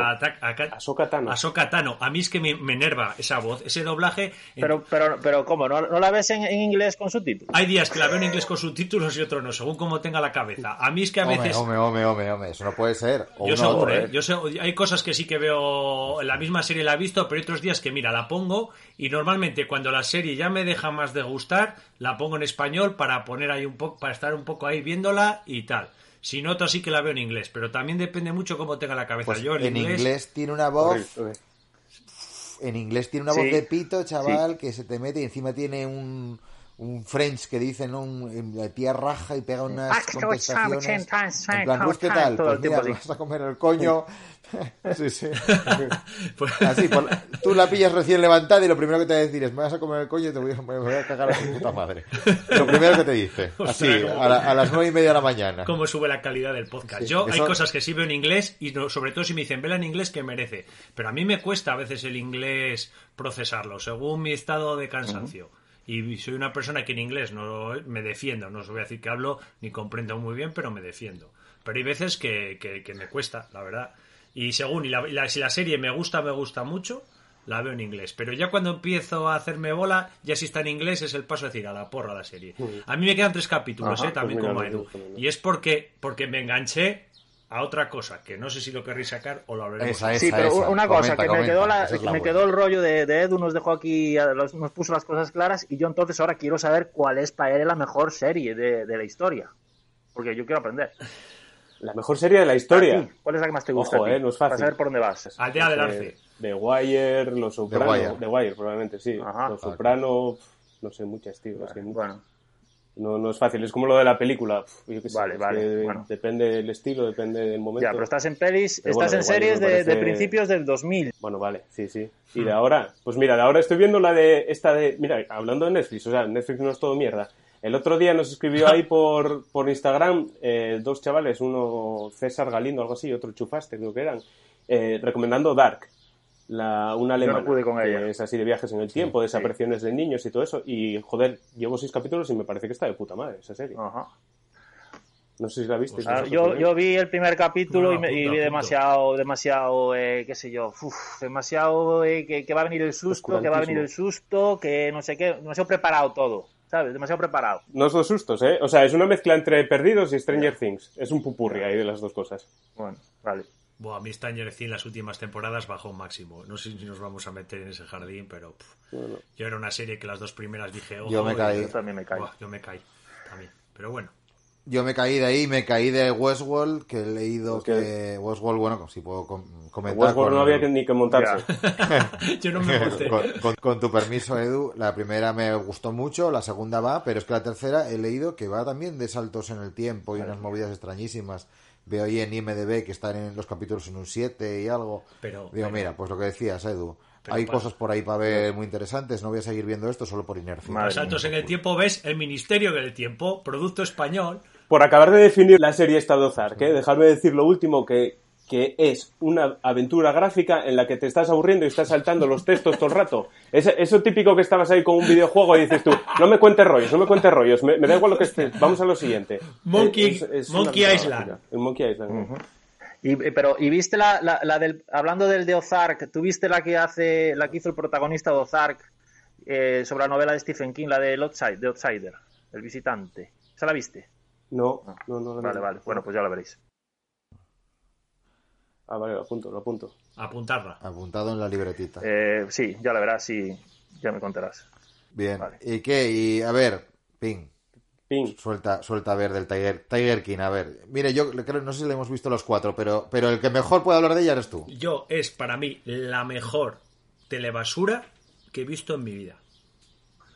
Ahsoka Tano. Ahsoka Tano. A mí es que me, me enerva esa voz, ese doblaje. Pero, pero, pero ¿cómo? ¿No, no la ves en, en inglés con subtítulos? Hay días que la veo en inglés con subtítulos y otros no, según cómo tenga la cabeza. A mí es que a veces... hombre, hombre, hombre, hombre, eso no puede ser. O Yo seguro, otro, ¿eh? Yo sé, hay cosas que sí que veo, la misma serie la he visto, pero hay otros días que, mira, la pongo y normalmente cuando la serie ya me deja más de gustar, la pongo en español para poner ahí un poco, para estar un poco ahí viéndola y tal. Si no, otra sí que la veo en inglés, pero también depende mucho cómo tenga la cabeza. Pues Yo en inglés... tiene una voz, en inglés tiene una Sí. voz de pito, chaval, que se te mete y encima tiene un, un French que dice, ¿no? Un, la tía raja y pega unas contestaciones. En plan, ¿qué tal? Pues mira, vas a comer el coño. sí, sí. Pues- Así, por la- tú la pillas recién levantada y lo primero que te va a decir es, me vas a comer el coño y te voy a, me voy a cagar a tu puta madre. Lo primero que te dice. Así, a, la- a las nueve y media de la mañana. cómo sube la calidad del podcast. Sí, Yo hay eso- cosas que sí veo en inglés y no- sobre todo si me dicen vela en inglés que merece. Pero a mí me cuesta a veces el inglés procesarlo, según mi estado de cansancio. Y soy una persona que en inglés no me defiendo, no os voy a decir que hablo ni comprendo muy bien, pero me defiendo. Pero hay veces que, que- que me cuesta, la verdad. Y según, y la- la- si la serie me gusta, me gusta mucho, la veo en inglés. Pero ya cuando empiezo a hacerme bola, ya si está en inglés es el paso de decir a la porra la serie. A mí me quedan tres capítulos, Ajá, eh, también pues mira, como Edu. Y es porque, porque me enganché a otra cosa, que no sé si lo querréis sacar o lo hablaremos. Esa es. Sí, pero esa. una cosa, Comenta, que me, comenta, quedó, la- esa es la me quedó el rollo de, de Edu, nos dejó aquí, nos puso las cosas claras y yo entonces ahora quiero saber cuál es para él la mejor serie de, de la historia. Porque yo quiero aprender. La mejor serie de la ¿A historia. ti? ¿Cuál es la que más te gusta? Ojo, a ti? eh, no es fácil. Para saber por dónde vas. Aldea del Arce. The Wire, Los Soprano. Wire. The Wire, probablemente, sí. Ajá. Los Soprano, pf, no sé, muchas, tío. es que muchas. Bueno, No, no es fácil, es como lo de la película. yo Vale, vale, que bueno. Depende del estilo, depende del momento. ya, pero estás en pelis, Pero estás bueno, en series de, de principios del 2000. Bueno, vale, sí, sí. ¿Y de ahora? Pues mira, de ahora estoy viendo la de esta de... Mira, hablando de Netflix, o sea, Netflix no es todo mierda. El otro día nos escribió ahí por, por Instagram eh, dos chavales, uno César Galindo, algo así, y otro Chufaste, creo que eran, eh, recomendando Dark, la, una alemana. pude con que ella. Es así de viajes en el tiempo, desapariciones de niños y todo eso. Y, joder, llevo seis capítulos y me parece que está de puta madre esa serie. Ajá. No sé si la viste. Yo, yo vi el primer capítulo No, y, me- y vi demasiado, demasiado, eh, qué sé yo, uf, demasiado eh, que, que va a venir el susto, que va a venir el susto, que no sé qué, demasiado preparado todo, ¿sabes? Demasiado preparado. No dos sustos, ¿eh? O sea, es una mezcla entre Perdidos y Stranger Things. Es un pupurri ahí de las dos cosas. Bueno, vale. Buah, a mí Stranger Things las últimas temporadas bajó un máximo. No sé si nos vamos a meter en ese jardín, pero pff, Bueno. yo era una serie que las dos primeras dije, ojo, Yo me caí. Yo también me caí. Buah, yo me caí también. Pero bueno, Yo me caí de ahí, me caí de Westworld, que he leído que... Westworld, bueno, si puedo com- comentar... Westworld con- no había que ni que montarse. yo no me monté. con, con- con tu permiso, Edu, la primera me gustó mucho, la segunda va, pero es que la tercera he leído que va también de saltos en el tiempo y unas movidas extrañísimas. Veo ahí en IMDB que están en los capítulos en un 7 y algo. Pero- Digo, pero- mira, pues lo que decías, Edu. Pero Hay para- cosas por ahí para ver muy interesantes. No voy a seguir viendo esto solo por inercia. Madre Los saltos en el tiempo ves el Ministerio del Tiempo, producto español. Por acabar de definir la serie esta de Ozark, ¿eh? dejadme decir lo último, que, que es una aventura gráfica en la que te estás aburriendo y estás saltando los textos todo el rato. Es, eso típico que estabas ahí con un videojuego y dices tú, no me cuentes rollos, no me cuentes rollos, me, me da igual lo que estés, vamos a lo siguiente. Monkey- Monkey Island. El Monkey Island. Y, eh, pero, ¿y viste la, la, la del, hablando del de Ozark, ¿tú viste la que hace, la que hizo el protagonista de Ozark eh, sobre la novela de Stephen King, la del Outside, de Outsider, el visitante? ¿Esa la viste? No, no, no. no, Vale, no. vale. Bueno, pues ya la veréis. Ah, vale, lo apunto, lo apunto. Apuntarla. Apuntado en la libretita. Eh, sí, ya la verás y ya me contarás. Bien. vale. ¿Y qué? Y a ver, Ping, Ping. suelta, suelta a ver del Tiger, Tiger King. A ver, mire, yo creo, no sé si le hemos visto los cuatro, pero, pero el que mejor puede hablar de ella eres tú. Yo es para mí la mejor telebasura que he visto en mi vida.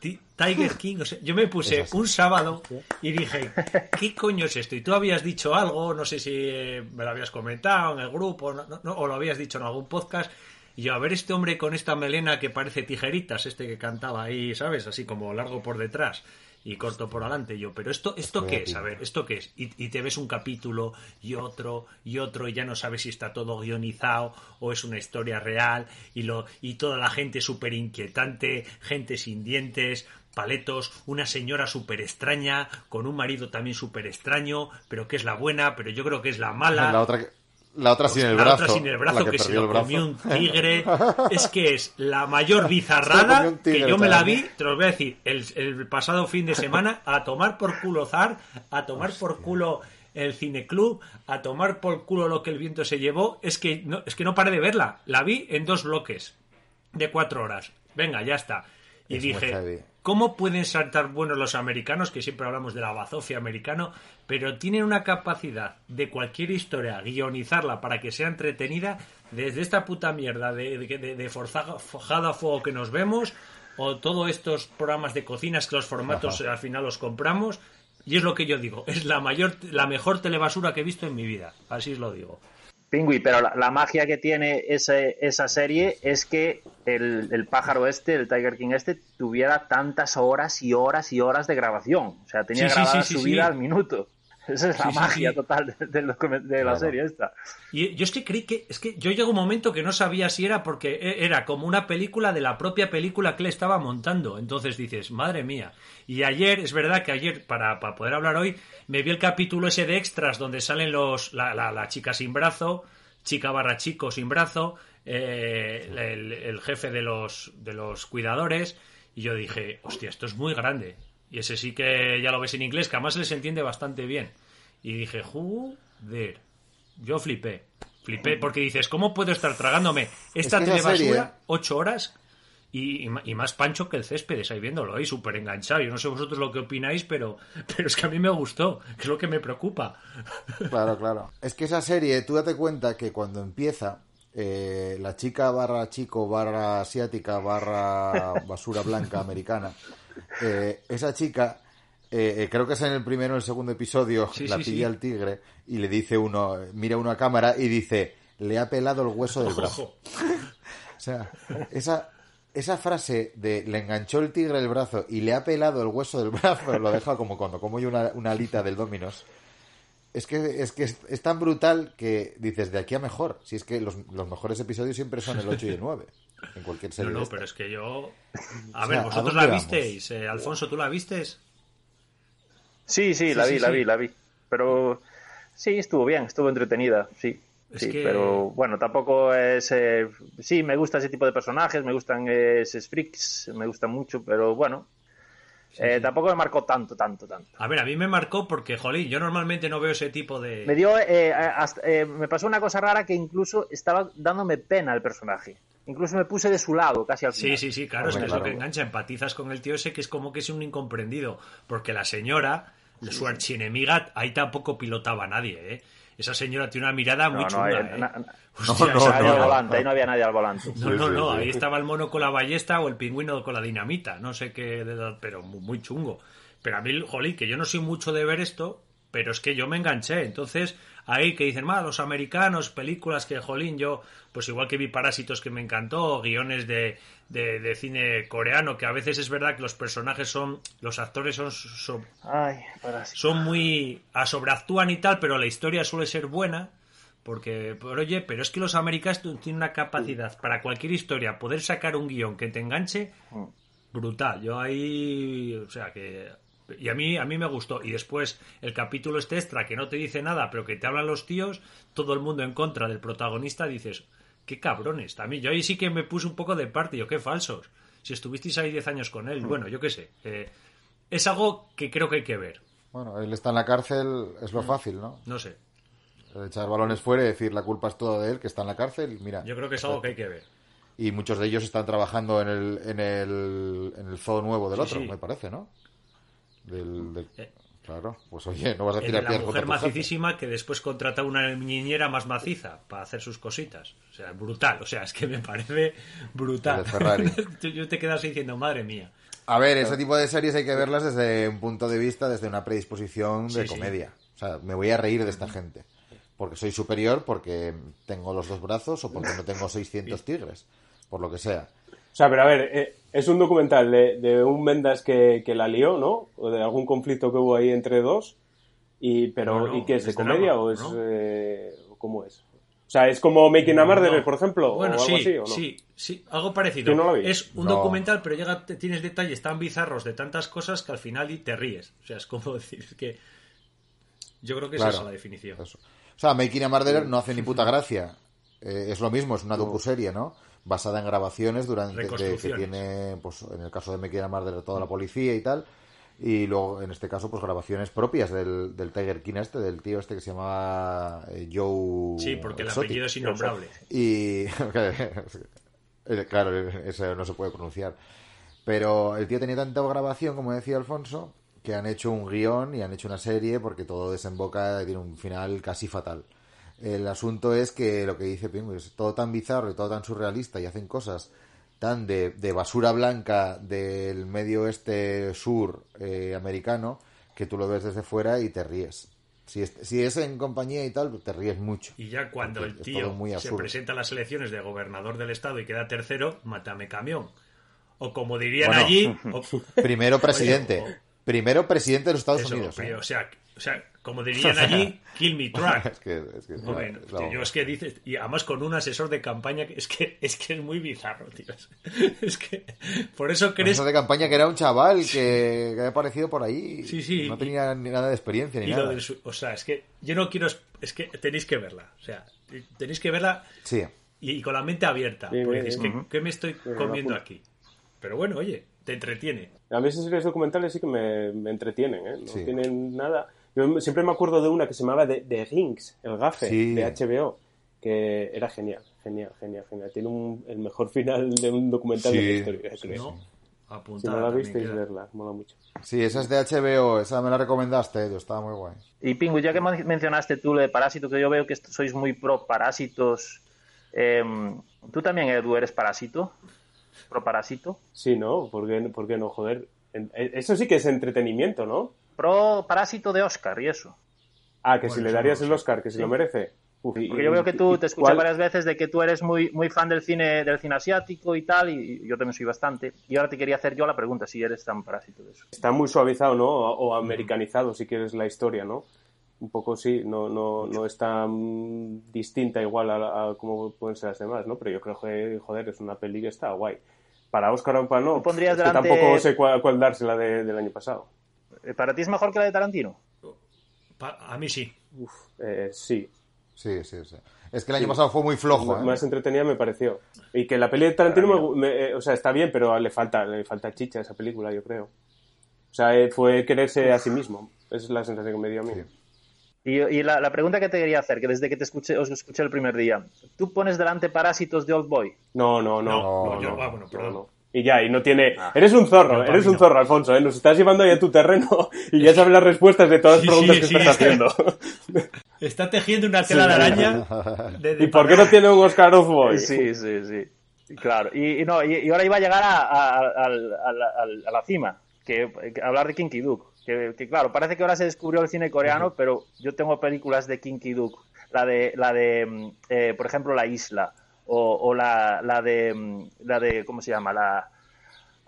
Ti- Tiger King, o sea, yo me puse un sábado y dije, ¿qué coño es esto? Y tú habías dicho algo, no sé si eh, me lo habías comentado en el grupo no- no- o lo habías dicho en algún podcast. Y yo, a ver este hombre con esta melena que parece tijeritas, este que cantaba ahí, ¿sabes? Así como largo por detrás y corto por adelante. Yo, pero esto, ¿esto qué es? A ver, ¿esto qué es? Y, y te ves un capítulo y otro y otro y ya no sabes si está todo guionizado o es una historia real y, lo, y toda la gente súper inquietante, gente sin dientes, paletos, una señora súper extraña, con un marido también súper extraño, pero que es la buena, pero yo creo que es la mala. La otra, que- la otra sin el La brazo. otra sin el brazo la que, se lo comió un tigre. Es que es la mayor bizarrada que yo me la vi, te lo voy a decir, el, el pasado fin de semana a tomar por culo Zar, a tomar por culo el cineclub, a tomar por culo lo que el viento se llevó. Es que no, es que no paré de verla. La vi en dos bloques de cuatro horas. Venga, ya está. Y Es dije. ¿Cómo pueden saltar buenos los americanos? Que siempre hablamos de la bazofia americano, pero tienen una capacidad de cualquier historia guionizarla para que sea entretenida desde esta puta mierda de, de, de- de forzada- forjada a fuego que nos vemos o todos estos programas de cocinas que los formatos al final los compramos. Y es lo que yo digo, es la mayor, la mejor telebasura que he visto en mi vida. Así os lo digo. Pingüi, pero la, la magia que tiene ese- esa serie es que el, el pájaro este, el Tiger King este, tuviera tantas horas y horas y horas de grabación. O sea, tenía Sí, grabada sí, sí, su vida al minuto. Esa es la Sí, magia sí. total de, del document- de la Claro. serie esta. Y yo es que creí que. Es que yo llegó un momento que no sabía si era porque e- era como una película de la propia película que le estaba montando. Entonces dices, madre mía. Y ayer, es verdad que ayer, para, para poder hablar hoy, me vi el capítulo ese de extras donde salen los la, la, la chica sin brazo, chica barra chico sin brazo, eh, el, el jefe de los, de los cuidadores. Y yo dije, hostia, esto es muy grande. Y ese sí que ya lo ves en inglés, que además les entiende bastante bien. Y dije, joder. Yo flipé. Flipé porque dices, ¿cómo puedo estar tragándome esta Es que telebasura serie- ocho horas? Y más pancho que el césped, ahí viéndolo ahí, súper enganchado. Yo no sé vosotros lo que opináis, pero, pero es que a mí me gustó, que es lo que me preocupa. Claro, claro. Es que esa serie, tú date cuenta que cuando empieza, eh, la chica barra chico barra asiática barra basura blanca americana, eh, esa chica, eh, eh, creo que es en el primero o el segundo episodio, Sí, la sí, pilla sí. al tigre y le dice uno, mira uno a cámara y dice, le ha pelado el hueso del brazo. O sea, esa, esa frase de le enganchó el tigre el brazo y le ha pelado el hueso del brazo, lo deja como cuando como yo una, una alita del Dominos. Es que, es que es, es tan brutal que dices de aquí a mejor. Si es que los, los mejores episodios siempre son el 8 y el 9. En cualquier No, serie. no, estas. pero es que yo... A O ver, sea, ¿a vosotros la vamos? visteis. eh, Alfonso, ¿tú la vistes? Sí, sí, la sí, vi, la sí. vi, la vi. Pero sí, estuvo bien, estuvo entretenida, sí. Es sí, que- pero bueno, tampoco es... eh, sí, me gusta ese tipo de personajes, me gustan eh, esos freaks, me gustan mucho, pero bueno, eh, tampoco me marcó tanto, tanto, tanto. A ver, a mí me marcó porque, jolín, yo normalmente no veo ese tipo de... Me dio, eh, hasta- eh, me pasó una cosa rara que incluso estaba dándome pena al personaje. Incluso me puse de su lado, casi al Sí, final. sí, sí, claro, es que es lo que engancha, empatizas con el tío ese que es como que es un incomprendido, porque la señora, su archienemiga, ahí tampoco pilotaba a nadie, ¿eh? Esa señora tiene una mirada muy No, no, chunga, eh, ¿eh? na- na- Hostia, no, volante, ahí no había nadie al volante. no, no, Sí, no, sí, sí. ahí estaba el mono con la ballesta o el pingüino con la dinamita, no sé qué, de edad, pero muy, muy chungo. Pero a mí, jolín, que yo no soy mucho de ver esto, pero es que yo me enganché. Entonces, ahí que dicen, más los americanos, películas que, jolín, yo, pues igual que vi Parásitos que me encantó, guiones de, de, de cine coreano, que a veces es verdad que los personajes son, los actores son, son, Ay, para son muy a sobreactúan y tal, pero la historia suele ser buena. Porque, pero, oye, pero es que los americanos tienen una capacidad para cualquier historia, poder sacar un guion que te enganche, brutal. Yo ahí, o sea, que... Y a mí, a mí me gustó. Y después el capítulo este extra, que no te dice nada, pero que te hablan los tíos, todo el mundo en contra del protagonista, dices, qué cabrones. También, yo ahí sí que me puse un poco de parte, yo, qué falsos. Si estuvisteis ahí 10 años con él, bueno, yo qué sé. eh, es algo que creo que hay que ver. Bueno, él está en la cárcel, es lo fácil, ¿no? No sé. Echar balones fuera y decir la culpa es toda de él, que está en la cárcel. Mira, Yo creo que es algo que hay que ver. y muchos de ellos están trabajando en el, en el, en el zoo nuevo del Sí, otro, sí. me parece, ¿no? Del, del- Eh. Claro, pues oye, no vas a tirar la mujer macicísima que después contrata una niñera más maciza para hacer sus cositas. O sea, brutal. O sea, es que me parece brutal. Yo te quedas diciendo, madre mía. A ver, ese tipo de series hay que verlas desde un punto de vista, desde una predisposición de Sí, sí. comedia. O sea, me voy a reír de esta gente. Porque soy superior, porque tengo los dos brazos o porque no tengo 600 tigres. Por lo que sea. O sea, pero a ver, eh, es un documental de, de un Mendas que, que la lió, ¿no? O de algún conflicto que hubo ahí entre dos. Y, pero, No, no, ¿y qué es? ¿De es comedia drama, o es, ¿no? eh, cómo es? O sea, ¿es como Making a Murderer, No. por ejemplo? Bueno, o algo sí, así, ¿o no? sí, sí, algo parecido. Yo no lo vi. Es un No. documental, pero llega, tienes detalles tan bizarros de tantas cosas que al final y te ríes. O sea, es como decir que. Yo creo que es Claro. esa la definición. Eso. O sea, Making a Murderer no hace ni puta gracia. Eh, es lo mismo, es una docuserie, ¿no? Basada en grabaciones durante de, que tiene, pues en el caso de Making a Murderer, toda la policía y tal. Y luego, en este caso, pues grabaciones propias del, del Tiger King este, del tío este que se llamaba eh, Joe Sí, porque el Exotic. apellido es innombrable. Y claro, eso no se puede pronunciar. Pero el tío tenía tanta grabación, como decía Alfonso, que han hecho un guion y han hecho una serie porque todo desemboca y tiene un final casi fatal. El asunto es que lo que dice Pingu es todo tan bizarro y todo tan surrealista y hacen cosas tan de, de basura blanca del medio oeste sur eh, americano que tú lo ves desde fuera y te ríes. Si es, si es en compañía y tal, te ríes mucho. Y ya cuando el tío muy se presenta a las elecciones de gobernador del estado y queda tercero, mátame camión. O como dirían Bueno. allí, o- Primero presidente. Oye, Primero presidente de los Estados eso, Unidos. pero, ¿eh? o, sea, o sea, como dirían allí, kill me truck. es que, es que- la tío, yo es que dices, y además con un asesor de campaña es que es que es muy bizarro, tío. Es que por eso crees Eso de campaña que era un chaval que, que había aparecido por ahí. Sí, sí, No y- tenía ni nada de experiencia ni y lo nada. del su- o sea, es que yo no quiero es que tenéis que verla, o sea, tenéis que verla Sí. y, y con la mente abierta, Bien, porque bien, es bien. que ¿qué me estoy Bien, comiendo aquí? Pero bueno, oye, te entretiene. A mí esas series documentales sí que me, me entretienen, ¿eh? No Sí. tienen nada... Yo siempre me acuerdo de una que se llamaba The, The Rings, El Gafe, Sí. de HBO, que era genial, genial, genial, genial. Tiene un- el mejor final de un documental de la historia, creo. ¿no? Si Apuntada no la visteis, queda. verla, mola mucho. Sí, esa es de HBO. Esa me la recomendaste, Edu. Estaba muy guay. Y Pingu, ya que men- mencionaste tú lo de parásito, que yo veo que sois muy pro parásitos. em, ¿Tú también, Edu, eres parásito? ¿Pro parásito? Sí, ¿no? ¿Por qué, por qué no? Joder. Eh, Eso sí que es entretenimiento, ¿no? Pro parásito de Oscar y eso. Ah, que Bueno, si le darías no el Oscar, que si lo merece. Uf, y- Porque yo veo que tú te cuál- varias veces de que tú eres muy, muy fan del cine, del cine asiático y tal, y yo también soy bastante. Y ahora te quería hacer yo la pregunta, si eres tan parásito de eso. Está muy suavizado, ¿no? O, o americanizado, si quieres, la historia, ¿no? Un poco sí, no, no, no es tan distinta igual a, a como pueden ser las demás, ¿no? Pero yo creo que, joder, es una peli que está guay. Para Oscar o para no, ¿Tú pondrías es que delante- tampoco sé cuál, cuál dársela de- del año pasado. Eh, ¿Para ti es mejor que la de Tarantino? Pa- a mí sí. Uf, eh, sí, Sí, sí, sí. Es que el año pasado fue muy flojo, M- ¿eh? más entretenida me pareció. Y que la peli de Tarantino, me me- eh, o sea, está bien, pero le falta, le falta chicha a esa película, yo creo. O sea, eh, fue quererse a sí mismo. Esa es la sensación que me dio a mí. Sí. Y, y la, la pregunta que te quería hacer, que desde que te escuché, os escuché el primer día, ¿tú pones delante parásitos de Old Boy? No, no, no. No, no, yo- no, ah, bueno, no, perdón. Y ya, y no tiene... Ah. Eres un zorro, eres un no. zorro, Alfonso, ¿eh? Nos estás llevando ya a tu terreno y ya sabes las respuestas de todas las Sí, preguntas sí, que sí. estás haciendo. Está tejiendo una tela de araña. de- de ¿Y por qué no tiene un Oscar of Boy? Sí, sí, sí. Claro. Y, y no, y, y ahora iba a llegar a, la cima, que, que hablar de Kinky Duke. Que, que, claro, parece que ahora se descubrió el cine coreano, pero yo tengo películas de Kinky Duke. La de, la de mm, eh, por ejemplo, La Isla. O, o la, la de, mm, la de, ¿cómo se llama? La,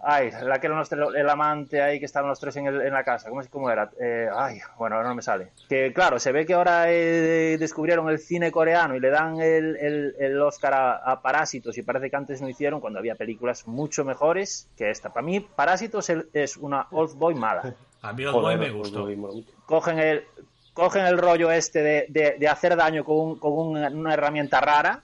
ay, la que era los tres- el amante ahí que estaban los tres en, el- en la casa. ¿Cómo, es- cómo era? Eh, ay, bueno, ahora no me sale. Que claro, se ve que ahora eh, descubrieron el cine coreano y le dan el, el, el Oscar a, a Parásitos y parece que antes no hicieron cuando había películas mucho mejores que esta. Para mí, Parásitos es, es una Old Boy mala. A mí Old Boy me gustó. Cogen el, cogen el rollo este de, de, de hacer daño con, un- con una, una herramienta rara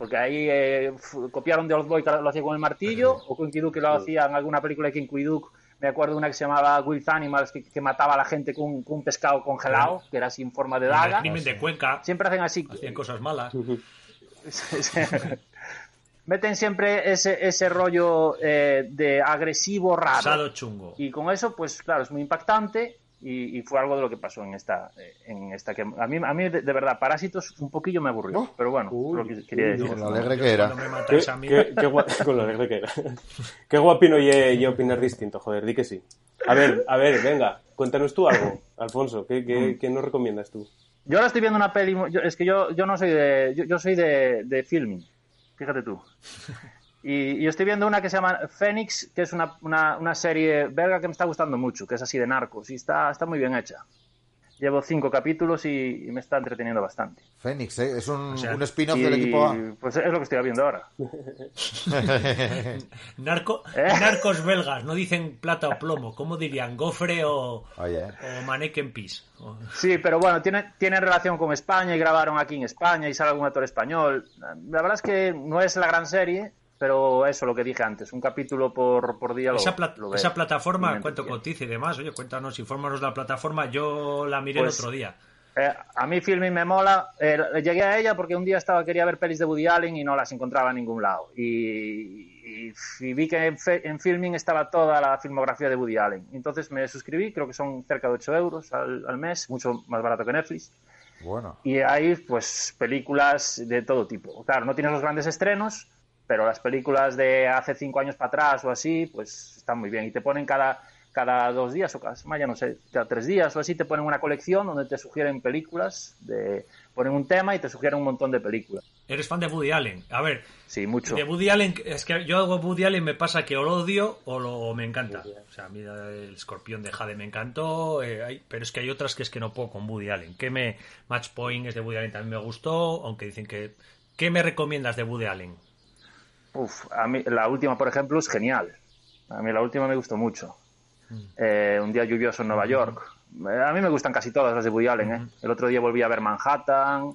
porque ahí eh, copiaron de Old Boy que lo hacía con el martillo, o Kinky Duke que lo hacía en alguna película de Kinky Duke. Me acuerdo de una que se llamaba Wild Animals, que, que mataba a la gente con, con un pescado congelado, que era así en forma de El daga. crimen de Cuenca. Siempre hacen así. Hacían cosas malas. Meten siempre ese, ese rollo eh, de agresivo raro. Sado chungo. Y con eso, pues claro, es muy impactante Y, y fue algo de lo que pasó en esta, eh, en esta que a mí, a mí de, de verdad, Parásitos un poquillo me aburrió, Oh. pero bueno, Uy, lo que quería decir. Con lo alegre que era. Qué, matáis a mí. qué- qué gua- con lo alegre que era. Qué guapino y, opinar distinto, joder, di que sí. A ver, a ver, venga, cuéntanos tú algo, Alfonso, ¿qué, Mm. qué, qué nos recomiendas tú? Yo ahora estoy viendo una peli, mu- yo- es que yo, yo no soy de, yo, yo soy de, de filming, fíjate tú. Y, y estoy viendo una que se llama Phoenix, que es una, una, una serie belga que me está gustando mucho, que es así de narcos, y está, está muy bien hecha. Llevo cinco capítulos y, y me está entreteniendo bastante. Fénix, ¿eh? Es un, O sea, un spin-off del equipo A. Pues es lo que estoy viendo ahora. Narco- ¿Eh? Narcos belgas, no dicen plata o plomo. ¿Cómo dirían? ¿Gofre o, Oye, o Mannequin Peace? O- Sí, pero bueno, tiene, tiene relación con España y grabaron aquí en España y sale algún actor español. La verdad es que no es la gran serie, pero eso lo que dije antes, un capítulo por, por día lo, Esa, pla- lo esa plataforma, ¿cuánto cotiza y demás? Oye, cuéntanos, infórmanos la plataforma. Yo la miré Pues- el otro día. Eh, a mí Filming me mola. Eh, llegué a ella porque un día estaba quería ver pelis de Woody Allen y no las encontraba en ningún lado. Y, y- y vi que en, en Filming estaba toda la filmografía de Woody Allen. Entonces me suscribí, creo que son cerca de 8 euros al, al mes, mucho más barato que Netflix. bueno. Y hay pues películas de todo tipo. Claro, no tienes los grandes estrenos, pero las películas de hace cinco años para atrás o así, pues están muy bien. Y te ponen cada, cada dos días o cada semana, ya no sé, cada tres días o así, te ponen una colección donde te sugieren películas, de, ponen un tema y te sugieren un montón de películas. Eres fan de Woody Allen. A ver, Sí, mucho. de Woody Allen, es que yo hago Woody Allen me pasa que o lo odio o lo me encanta. O sea, mira, el escorpión de Jade me encantó, eh, hay- pero es que hay otras que es que no puedo con Woody Allen. Que me Match Point es de Woody Allen también me gustó, aunque dicen que ¿qué me recomiendas de Woody Allen? Uf, a mí la última, por ejemplo, es genial. A mí la última me gustó mucho. Eh, un día lluvioso en Nueva York. Eh, a mí me gustan casi todas las de Woody Allen. ¿eh? El otro día volví a ver Manhattan.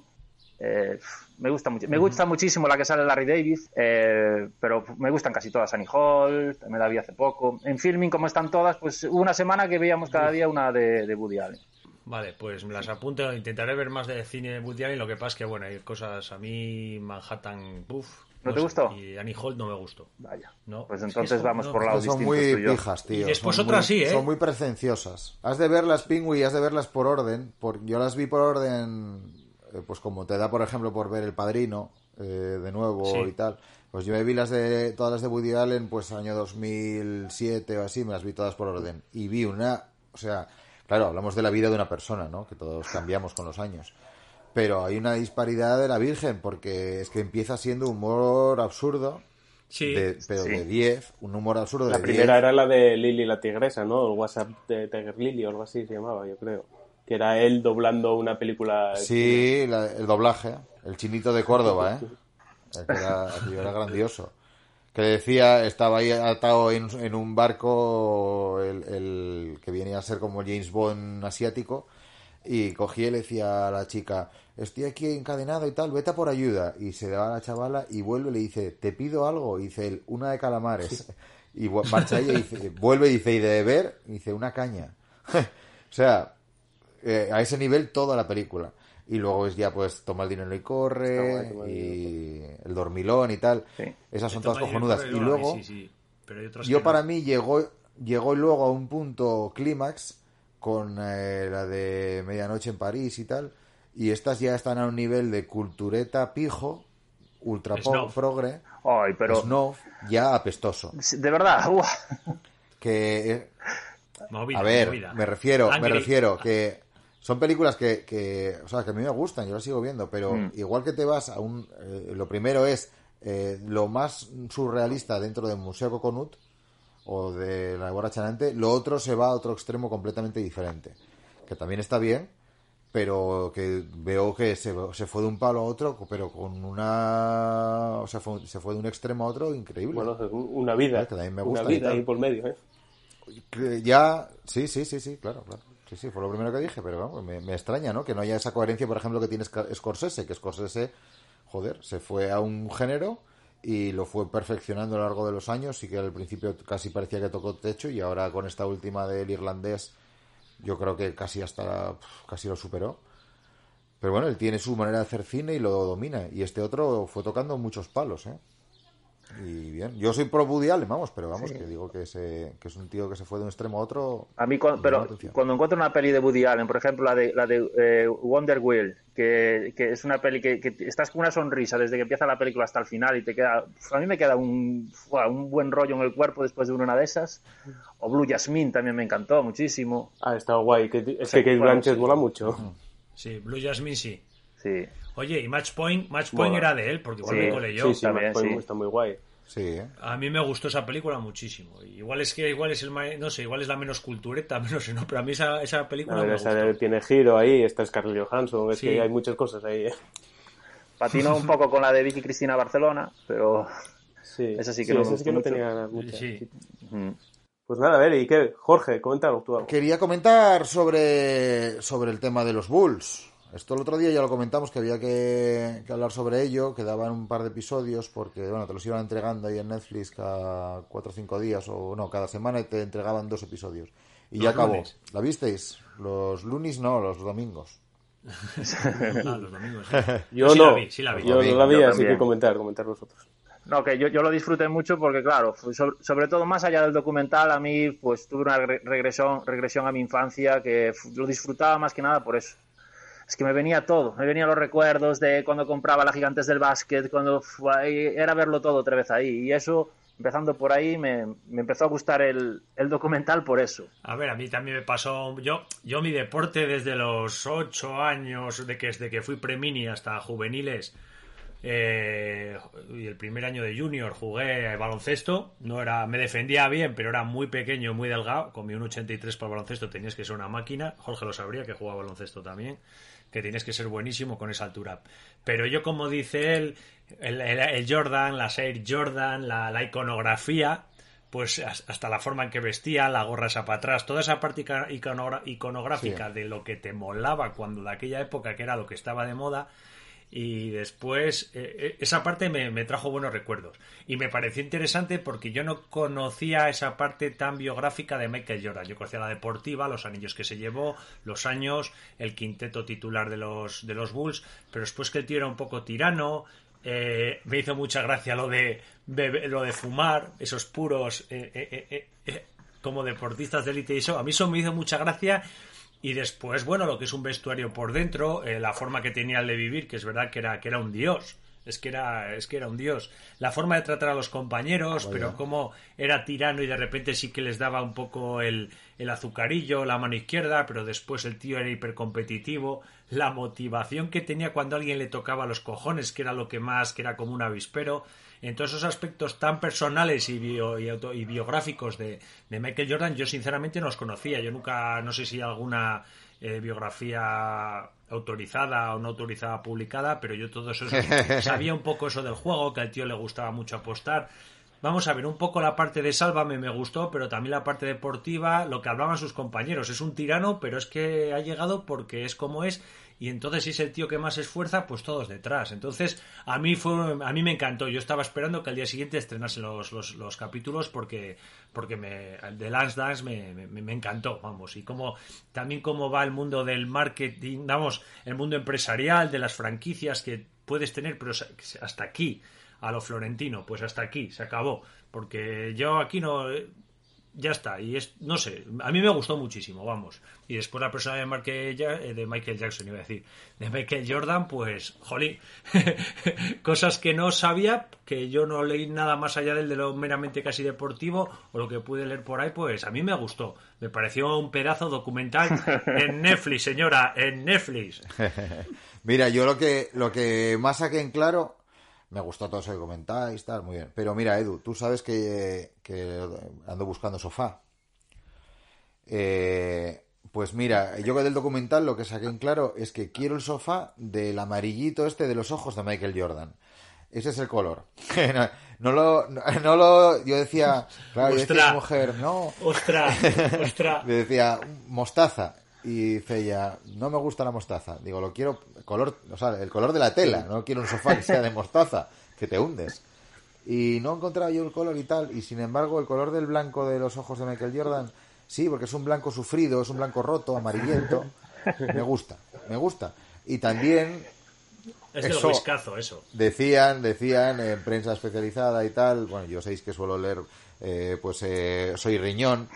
Eh, me gusta mucho. Me gusta muchísimo la que sale Larry David, eh, pero me gustan casi todas. Annie Hall, me la vi hace poco. En filming, como están todas, pues hubo una semana que veíamos cada día una de, de Woody Allen. Vale, pues me las apunto, intentaré ver más de cine de Woody Allen, lo que pasa es que bueno, hay cosas a mí Manhattan, uff. ¿No te gustó? Y Annie Hall no me gustó. Vaya. No, Pues entonces son- vamos no, por lados son muy tú y yo. pijas, tío. Y después son otras muy- sí, ¿eh? Son muy pretenciosas. Has de verlas, Pingüi, has de verlas por orden. Por... Yo las vi por orden, eh, pues como te da, por ejemplo, por ver El Padrino, eh, de nuevo Sí. y tal. Pues yo me vi las de, todas las de Woody Allen, pues año 2007 o así, me las vi todas por orden. Y vi una, o sea, claro, hablamos de la vida de una persona, ¿no? Que todos cambiamos con los años. Pero hay una disparidad de la Virgen, porque es que empieza siendo humor absurdo, Sí, de- pero Sí. de 10, un humor absurdo La de primera 10. era la de Lily la tigresa, ¿no? El WhatsApp de Tiger Lily o algo así se llamaba, yo creo. Que era él doblando una película. Sí, la- el doblaje, el chinito de Córdoba, ¿eh? El que era, era grandioso. Que decía, estaba ahí atado en, en un barco, el, el que venía a ser como James Bond asiático, y cogía y le decía a la chica, estoy aquí encadenado y tal, vete a por ayuda. Y se va a la chavala y vuelve y le dice, te pido algo. Y dice él, una de calamares. Y marcha ella y dice, vuelve y dice, ¿y de beber? Y dice, una caña. o sea, eh, a ese nivel toda la película. Y luego es ya pues toma el dinero y corre y el dormilón y tal. Sí. Esas son todas y cojonudas. Y luego, sí, sí, pero hay otras yo para no. mí llegó, llegó luego a un punto clímax con eh, la de Medianoche en París y tal. Y estas ya están a un nivel de cultureta pijo, ultra po- Snob. progre, Ay, pero ya apestoso. de verdad, ¡buah! Que eh, Movida, a ver, movida. me refiero, me refiero que son películas que, que, o sea, que a mí me gustan, yo las sigo viendo, pero Mm. igual que te vas a un, eh, lo primero es eh, lo más surrealista dentro del Museo Coconut o de la Borracha Chanante, lo otro se va a otro extremo completamente diferente, que también está bien, pero que veo que se, se fue de un palo a otro, pero con una, o sea, fue- se fue de un extremo a otro increíble. Bueno, una vida. Que también me una gusta y vida ahí por medio, ¿eh? Ya, sí, sí, sí, sí, claro, claro. Sí, sí, fue lo primero que dije, pero vamos, me, me extraña, ¿no? Que no haya esa coherencia, por ejemplo, que tiene Scorsese, que Scorsese, joder, se fue a un género y lo fue perfeccionando a lo largo de los años y que al principio casi parecía que tocó techo y ahora con esta última del irlandés yo creo que casi hasta casi lo superó. Pero bueno, él tiene su manera de hacer cine y lo domina y este otro fue tocando muchos palos, ¿eh? Y bien, yo soy pro Woody Allen, vamos, pero vamos, que digo que, se, que es un tío que se fue de un extremo a otro. A mí, me cu- llama la pero cuando encuentro una peli de Woody Allen, por ejemplo, la de, la de eh, Wonder Wheel, que, que es una peli que, que estás con una sonrisa desde que empieza la película hasta el final y te queda. A mí me queda un, un buen rollo en el cuerpo después de una de esas. O Blue Jasmine también me encantó muchísimo. Ah, está guay. Que, es que Kate Blanchett mola mucho. Sí, Blue Jasmine sí. Sí. Oye, y Match Point, Match Point Bueno. era de él, porque igual Sí, me colé yo. Sí, sí, también, Match Point sí. está muy guay. Sí, ¿eh? A mí me gustó esa película muchísimo. Igual es que igual es el ma- no sé, igual es la menos cultureta, no sé, no, pero a mí esa, esa película ver, me esa gustó. tiene giro ahí, está Scarlett Johansson, es Sí. que hay muchas cosas ahí. ¿eh? Patinó un poco con la de Vicky Cristina Barcelona, pero. Sí, Esa sí que no me esa sí que no mucho. tenía mucha. Sí. mm. Pues nada, a ver, ¿y qué? Jorge, coméntanos tú algo. Quería comentar sobre, sobre el tema de los Bulls. Esto el otro día ya lo comentamos que había que, que hablar sobre ello, quedaban un par de episodios porque bueno, te los iban entregando ahí en Netflix cada cuatro o cinco días o no, cada semana y te entregaban dos episodios. Y ya acabó. lunes. ¿La visteis? Los lunes no, los domingos. Ah, los domingos. sí. Yo sí no, la vi, sí la vi. yo Yo no la vi, yo así que comentar, comentar vosotros. No, que yo, yo lo disfruté mucho porque, claro, sobre, sobre todo más allá del documental, a mí pues tuve una re- regresión, regresión a mi infancia que lo disfrutaba más que nada por eso. Es que me venía todo, me venían los recuerdos de cuando compraba la Gigantes del Básquet, cuando fu- ahí, era verlo todo otra vez ahí. Y eso, empezando por ahí, me, empezó a gustar el, documental por eso. A ver, a mí también me pasó. Yo, yo mi deporte desde los ocho años, de que, desde que fui premini hasta juveniles, eh, y el primer año de junior jugué baloncesto. No era, me defendía bien, pero era muy pequeño, muy delgado. Con mi 1,83 para baloncesto tenías que ser una máquina. Jorge lo sabría que jugaba baloncesto también. Que tienes que ser buenísimo con esa altura. Pero yo, como dice él, el, el- el Jordan, la Air Jordan, la, la iconografía, pues as- hasta la forma en que vestía, la gorra esa para atrás, toda esa parte iconogra- iconográfica de lo que te molaba cuando de aquella época, que era lo que estaba de moda, y después eh, eh, esa parte me, me trajo buenos recuerdos. Y me pareció interesante porque yo no conocía esa parte tan biográfica de Michael Jordan. Yo conocía la deportiva, los anillos que se llevó, los años, el quinteto titular de los, de los Bulls, pero después que el tío era un poco tirano, eh, me hizo mucha gracia lo de bebe- lo de fumar, esos puros eh, eh, eh, como deportistas de élite y eso. A mí eso me hizo mucha gracia. Y después, bueno, lo que es un vestuario por dentro, eh, la forma que tenía el de vivir, que es verdad que era, que era un dios. Es que era, es que era un dios. La forma de tratar a los compañeros, pero cómo era tirano y de repente sí que les daba un poco el, el azucarillo, la mano izquierda, pero después el tío era hipercompetitivo. La motivación que tenía cuando alguien le tocaba los cojones, que era lo que más, que era como un avispero. En todos esos aspectos tan personales y, bio- y, auto- y biográficos de, de Michael Jordan, yo sinceramente no los conocía. Yo nunca, no sé si alguna eh, biografía autorizada o no autorizada publicada, pero yo todo eso sabía un poco eso del juego, que al tío le gustaba mucho apostar. Vamos a ver, un poco la parte de Sálvame me gustó, pero también la parte deportiva, lo que hablaban sus compañeros. Es un tirano, pero es que ha llegado porque es como es. Y entonces, si es el tío que más esfuerza, pues todos detrás. Entonces, a mí fue, a mí me encantó. Yo estaba esperando que al día siguiente estrenasen los, los, los capítulos porque, porque me, The Last Dance me, me, me encantó, vamos. Y como, también cómo va el mundo del marketing, vamos, el mundo empresarial, de las franquicias que puedes tener, pero hasta aquí a lo florentino, pues hasta aquí, se acabó. Porque yo aquí no. Ya está, y es, no sé, a mí me gustó muchísimo, vamos. Y después la persona de, Marque- de Michael Jackson, iba a decir, de Michael Jordan, pues, jolín, cosas que no sabía, que yo no leí nada más allá del de lo meramente casi deportivo, o lo que pude leer por ahí, pues a mí me gustó. Me pareció un pedazo documental en Netflix, señora, en Netflix. Mira, yo lo que, lo que más saqué en claro, me gustó todo eso que comentáis, tal, muy bien. Pero mira, Edu, tú sabes que, que ando buscando sofá. Eh, pues mira, yo del documental lo que saqué en claro es que quiero el sofá del amarillito este de los ojos de Michael Jordan. Ese es el color. no, lo, no, lo, yo decía, claro, yo decía mujer, no, ostras. le decía mostaza y dice ella no me gusta la mostaza digo lo quiero color o sea el color de la tela no quiero un sofá que sea de mostaza que te hundes y no encontraba yo el color y tal y sin embargo el color del blanco de los ojos de Michael Jordan sí porque es un blanco sufrido es un blanco roto amarillento me gusta me gusta y también Es eso whiskazo, eso. decían, decían en prensa especializada y tal. Bueno, yo sabéis que suelo leer, eh, pues eh, soy riñón,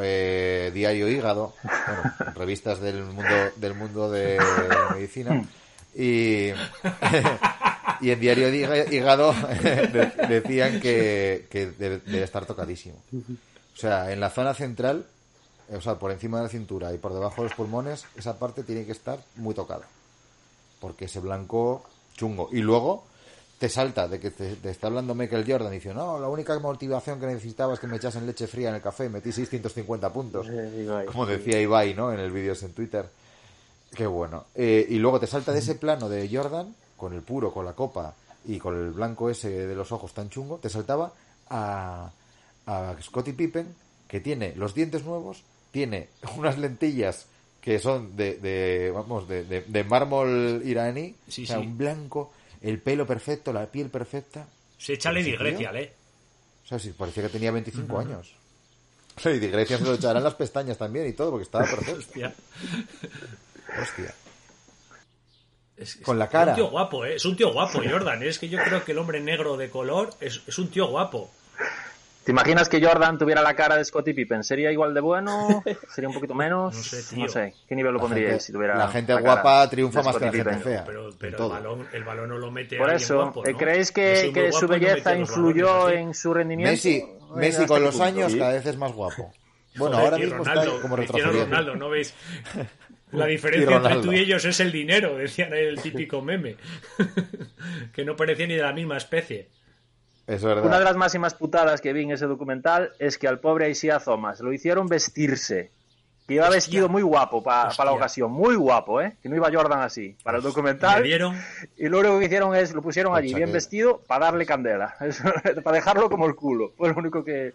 eh, diario hígado, bueno, revistas del mundo del mundo de la medicina y y en diario Hí- hígado de- decían que, que debe, debe estar tocadísimo. O sea, en la zona central, o sea, por encima de la cintura y por debajo de los pulmones, esa parte tiene que estar muy tocada. Porque ese blanco chungo. Y luego te salta de que te, te está hablando Michael Jordan y dice, no, la única motivación que necesitaba es que me echasen leche fría en el café y metí 650 puntos. Ibai. Como decía Ibai, ¿no? En el vídeo en Twitter. Qué bueno. Eh, y luego te salta de ese plano de Jordan, con el puro, con la copa y con el blanco ese de los ojos tan chungo, te saltaba a, a Scottie Pippen, que tiene los dientes nuevos, tiene unas lentillas que son de, de vamos, de, de- de mármol iraní, Sí, o sea, sí. un blanco, el pelo perfecto, la piel perfecta. Se echa Lady Grecia, ¿eh? O sea, si parecía que tenía 25 años. Y de Grecia se lo echarán las pestañas también y todo, porque estaba perfecto. Hostia. Hostia. Es- es- Con la Es cara. un tío guapo, ¿eh? Es un tío guapo, Jordan. Es que yo creo que el hombre negro de color es, es un tío guapo. ¿Te imaginas que Jordan tuviera la cara de Scottie Pippen? ¿Sería igual de bueno? ¿Sería un poquito menos? No sé, tío. ¿Qué nivel lo La pondríais gente- si tuviera la gente cara guapa triunfa más que la gente fea. Pero, el, balón, el balón no lo mete Por eso, guapo, ¿no? ¿creéis que, su no belleza influyó balones, en su rendimiento? Messi, Messi con qué los años cada vez es más guapo. Bueno, Joder, ahora mismo Ronaldo, está como retrocediendo. Ronaldo, ¿no veis? La diferencia entre tú y ellos es el dinero, decían el típico meme. que no parecía ni de la misma especie. Es verdad. Una de las máximas putadas que vi en ese documental es que al pobre Isaiah Thomas lo hicieron vestirse. Que iba Hostia. vestido muy guapo para Hostia. la ocasión, muy guapo, ¿eh? Que no iba Jordan así, para el documental. Le dieron Y lo único que hicieron es, lo pusieron Con allí bien vestido para darle candela. Para dejarlo como el culo. Fue lo único que...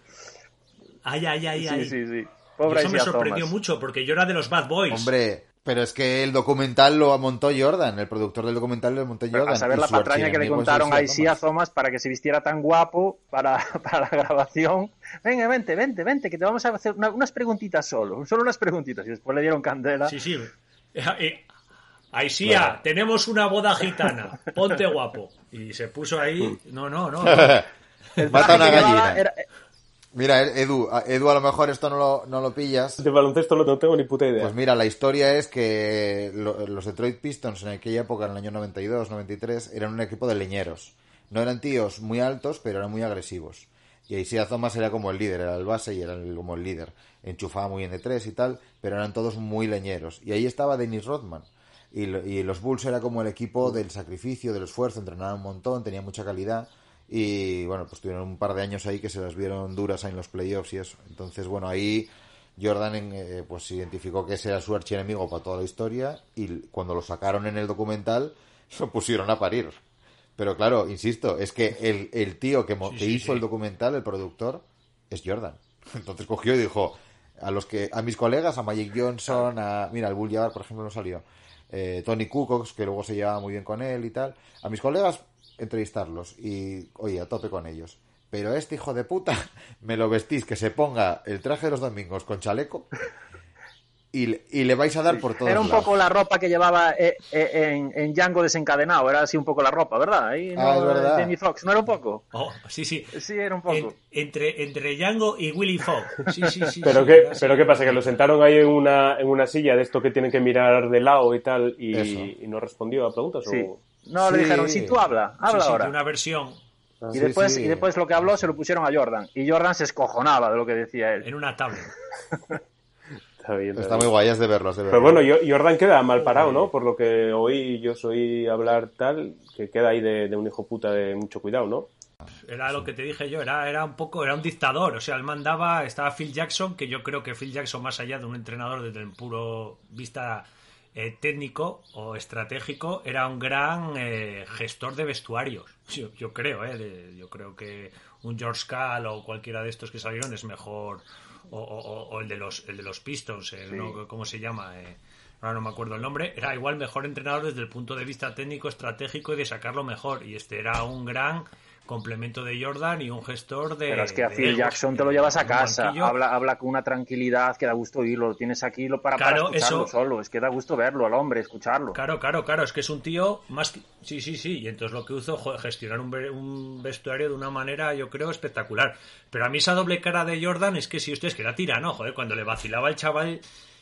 Ay, ay, ay, Sí, ay. sí, sí. Pobre eso me Isaiah sorprendió Thomas. mucho porque yo era de los Bad Boys. Hombre, pero es que el documental lo montó Jordan. El productor del documental lo montó Jordan. a saber la patraña que le contaron a Isaiah Thomas. Para que se vistiera tan guapo para, para la grabación. Venga, vente, vente, vente, que te vamos a hacer una- unas preguntitas solo, solo unas preguntitas. Y después le dieron candela. Sí, sí. Eh, eh, Aisía, tenemos una boda gitana. Ponte guapo. Y se puso ahí. No, no, no. El Mata traje una que llevaba gallina. era- Mira, Edu, a- Edu a lo mejor esto no lo, no lo pillas. De baloncesto no tengo ni puta idea. Pues mira, la historia es que lo- los Detroit Pistons en aquella época, en el año 92, 93, eran un equipo de leñeros. No eran tíos muy altos, pero eran muy agresivos. Y Isaiah Thomas era como el líder, era el base y era como el líder. Enchufaba muy bien de tres y tal, pero eran todos muy leñeros. Y ahí estaba Dennis Rodman. Y, y los Bulls era como el equipo del sacrificio, del esfuerzo, entrenaban un montón, tenía mucha calidad. Y bueno, pues tuvieron un par de años ahí que se las vieron duras ahí en los playoffs y eso. Entonces, bueno, ahí Jordan eh, pues identificó que ese era su archienemigo para toda la historia y cuando lo sacaron en el documental lo pusieron a parir. Pero claro, insisto, es que el, el tío que, Sí, que sí, hizo sí. el documental, el productor, es Jordan. Entonces cogió y dijo a los que a mis colegas, a Magic Johnson, a mira, el Bull Jabbar, por ejemplo, no salió. eh, Tony Kukoc, que luego se llevaba muy bien con él y tal. A mis colegas entrevistarlos y, oye, a tope con ellos. Pero este hijo de puta, me lo vestís que se ponga el traje de los domingos con chaleco y, le- y le vais a dar por todos Era un lados. poco la ropa que llevaba eh, eh, en, en Django desencadenado, era así un poco la ropa, ¿verdad? Ahí, Ah, es verdad. Jamie Foxx, ¿no era un poco? Oh, sí, sí. Sí, era un poco. En- entre, entre Django y Willy Fogg. Sí, sí, sí. pero sí, qué, pero qué pasa, que lo sentaron ahí en una, en una silla de esto que tienen que mirar de lado y tal y no respondió a preguntas Sí. o No, Sí. le dijeron, si tú habla, habla sí, ahora. una versión Y Sí, después, sí. y después lo que habló se lo pusieron a Jordan. Y Jordan se escojonaba de lo que decía él. en una tablet. está bien. está Está bien. muy guay, es de verlos, de Pero bueno, yo- Jordan queda mal parado, ¿no? Por lo que oí, yo soy hablar tal, que queda ahí de, de un hijo puta de mucho cuidado, ¿no? Era lo que te dije yo, era, era un poco, era un dictador. O sea, él mandaba, estaba Phil Jackson, que yo creo que Phil Jackson, más allá de un entrenador desde el puro vista eh, técnico o estratégico, era un gran eh, gestor de vestuarios. Yo, yo creo, ¿eh? de- yo creo que un George Cal o cualquiera de estos que salieron es mejor. O, o- o- o el de los el de los Pistons, ¿no? ¿cómo se llama? Eh, ahora no me acuerdo el nombre. Era igual mejor entrenador desde el punto de vista técnico, estratégico y de sacarlo mejor. Y este era un gran complemento de Jordan y un gestor de. Pero es que a Phil. Jackson te lo llevas a casa, habla, habla con una tranquilidad que da gusto oírlo, lo tienes aquí lo para, para Claro, escucharlo eso- solo, es que da gusto verlo al hombre, escucharlo. Claro, claro, claro, es que es un tío más... Sí, sí, sí, y entonces lo que hizo gestionar un, un vestuario de una manera, yo creo, espectacular. Pero a mí esa doble cara de Jordan es que si usted es que era tirano, joder, cuando le vacilaba el chaval,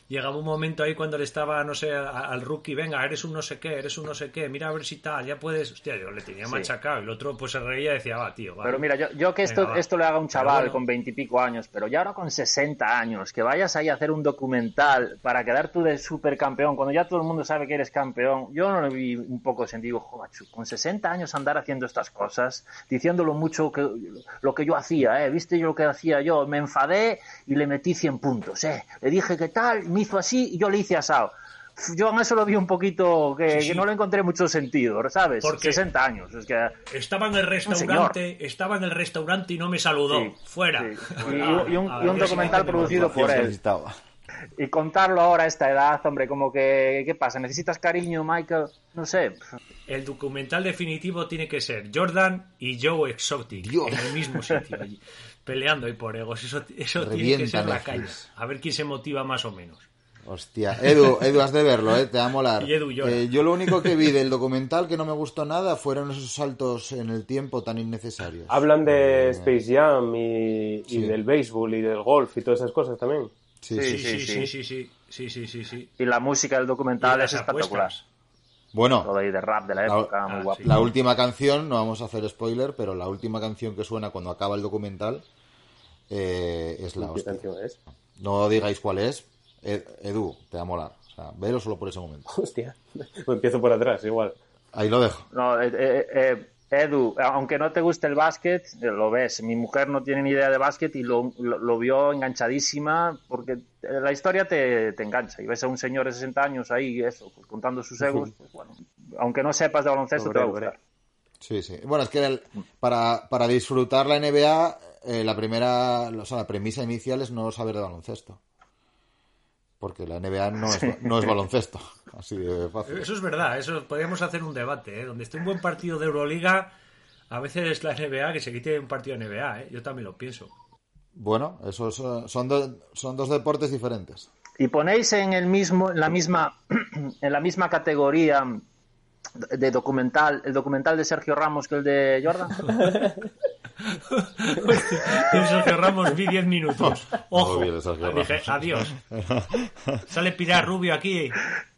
llegaba un momento ahí cuando le estaba, no sé, al rookie, venga, eres un no sé qué, eres un no sé qué, mira a ver si tal, ya puedes... Hostia, yo le tenía machacado, el otro pues se reía y decía, va, tío, vale. Pero mira, yo, yo que esto, Venga, va. esto le haga un chaval bueno. con veintipico años, pero ya ahora con 60 años, que vayas ahí a hacer un documental para quedar tú de supercampeón, cuando ya todo el mundo sabe que eres campeón, yo no le vi un poco sentido, "Jo, macho, con 60 años andar haciendo estas cosas, diciendo lo mucho que lo que yo hacía, ¿eh? ¿Viste yo lo que hacía yo? Me enfadé y le metí 100 puntos, ¿eh? Le dije que tal, me hizo así y yo le hice asado. Yo en eso lo vi un poquito, que, Sí, sí. que no le encontré mucho sentido, ¿sabes? Porque- 60 años, es que... Estaba en el restaurante, estaba en el restaurante y no me saludó. Sí, Fuera. sí. Y, y un, y documental producido por él. Necesitaba. Y contarlo ahora a esta edad, hombre, como que, ¿qué pasa? ¿Necesitas cariño, Michael? No sé. El documental definitivo tiene que ser Jordan y Joe Exotic Dios. en el mismo sitio, allí, peleando ahí por egos. Eso, eso tiene que ser la caña. A ver quién se motiva más o menos. Hostia, Edu, Edu, has de verlo, ¿eh? te va a molar. Y Edu llora. Eh, yo lo único que vi del documental que no me gustó nada fueron esos saltos en el tiempo tan innecesarios. Hablan de Eh, Space Jam y, del béisbol y del golf y todas esas cosas también. Sí, Sí, sí. Sí, sí, sí. sí, sí, sí, sí, sí, sí, sí. Y la música del documental es espectacular. apuestas. Bueno, Todo ahí de rap de la La- época, muy ah, guapo. sí. la última canción, no vamos a hacer spoiler, pero la última canción que suena cuando acaba el documental eh, es la ¿Qué hostia. canción es? No digáis cuál es. Ed- Edu, te va a molar. O sea, velo solo por ese momento. Hostia. Empiezo por atrás, igual. Ahí lo dejo. No, eh, eh, eh, Edu, aunque no te guste el básquet, lo ves. Mi mujer no tiene ni idea de básquet y lo, lo- lo vio enganchadísima porque la historia te, te engancha. Y ves a un señor de 60 años ahí, eso, pues, contando sus egos. Pues, bueno, aunque no sepas de baloncesto, te va a gustar. Sí, sí. Bueno, es que el- para, para disfrutar la NBA, eh, la primera, o sea, la premisa inicial es no saber de baloncesto. Porque la NBA no es, no es baloncesto. Así de fácil. Eso es verdad, eso podríamos hacer un debate, ¿eh? Donde esté un buen partido de Euroliga, a veces es la NBA que se quite un partido de NBA, ¿eh? Yo también lo pienso. Bueno, esos son, son, do- son dos deportes diferentes. y ponéis en el mismo en la misma en la misma categoría de documental el documental de Sergio Ramos que el de Jordan En Sergio Ramos vi 10 minutos. Ojo, Muy bien, Sergio dije, adiós. Sale Pilar Rubio aquí,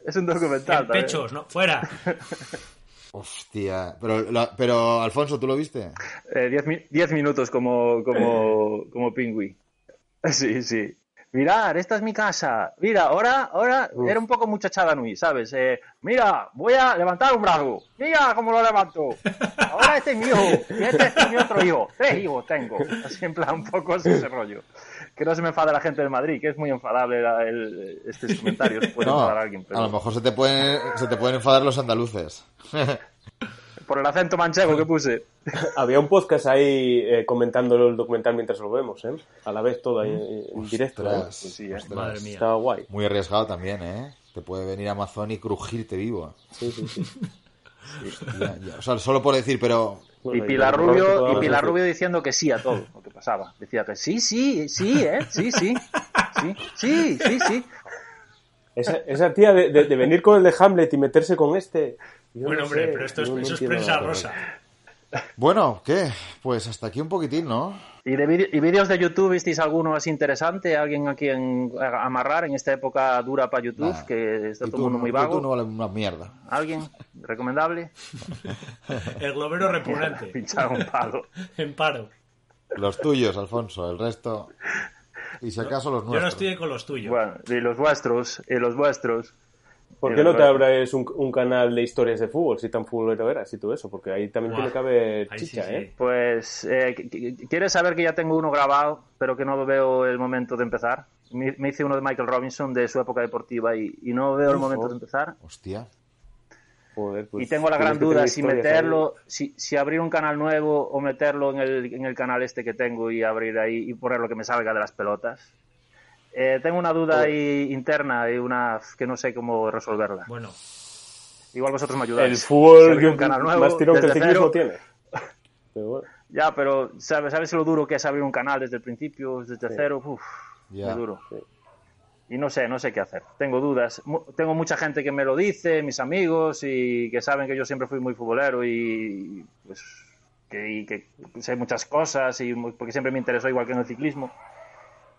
es un documental en pechos, ¿no? Fuera. Hostia. Pero, la- pero Alfonso, ¿tú lo viste? Eh, diez, mi- diez minutos como como como pingüí sí sí Mirar, esta es mi casa. Mira, ahora, ahora era un poco muchachada Nui, ¿sabes? Eh, mira, voy a levantar un brazo. Mira cómo lo levanto. Ahora este es mi hijo. Y este es mi otro hijo. Tres hijos tengo. Así en plan, un poco ese rollo. Que no se me enfade la gente de Madrid, que es muy enfadable la- el, estos comentarios. Puede No, enfadar a alguien, pero a lo mejor se te pueden, se te pueden enfadar los andaluces. por el acento manchego que puse. Había un podcast ahí eh, comentando el documental mientras lo vemos, ¿eh? A la vez todo ahí en, directo. ¿eh? Sí. Madre mía. Estaba guay. Muy arriesgado también, ¿eh? Te puede venir Amazon y crujirte vivo. Sí, sí, sí. Ya, ya. O sea, solo por decir, pero... Y Pilar Rubio, y Pilar. Rubio diciendo que sí a todo lo que pasaba. Decía que sí, sí, sí, ¿eh? Sí, sí. Sí, sí, sí, sí. Esa, esa tía de, de- de venir con el de Hamlet y meterse con este. Yo Bueno, no hombre, sé, pero esto es, no- no eso es entiendo prensa nada. rosa. Bueno, ¿qué? Pues hasta aquí un poquitín, ¿no? ¿Y de y vídeos de YouTube visteis alguno así interesante? ¿Alguien a quien amarrar en esta época dura para YouTube? Que está todo el mundo no- muy vago. YouTube no vale una mierda. ¿Alguien? ¿Recomendable? El globero repugnante. Pinchar un palo. En paro. Los tuyos, Alfonso, el resto... Y si acaso los Yo no nuestros. estoy con los tuyos. Bueno, y los vuestros, y los vuestros. ¿Por qué no te abres un, un canal de historias de fútbol si tan futbolero eras y todo eso? Porque ahí también tiene que haber sí, chicha, sí. ¿eh? Pues, eh, qu- qu- ¿quieres saber que ya tengo uno grabado, pero que no veo el momento de empezar? Me, me hice uno de Michael Robinson de su época deportiva y, y no veo el Uf, momento oh. de empezar. Hostia. Joder, pues y tengo la gran duda si meterlo, si, si abrir un canal nuevo o meterlo en el, en el canal este que tengo y abrir ahí y poner lo que me salga de las pelotas. Eh, tengo una duda ahí interna y una que no sé cómo resolverla. Bueno, Igual vosotros me ayudáis. El Si fútbol abrir un canal nuevo, más tirón que el ciclismo cero, tiene. Pero bueno, Ya, pero ¿sabes, ¿sabes lo duro que es abrir un canal desde el principio, desde Sí. cero? Uf, Ya. muy duro. sí. Y no sé, no sé qué hacer. Tengo dudas. Mu- Tengo mucha gente que me lo dice, mis amigos, y que saben que yo siempre fui muy futbolero y pues que, y que sé muchas cosas, y porque siempre me interesó igual que en el ciclismo.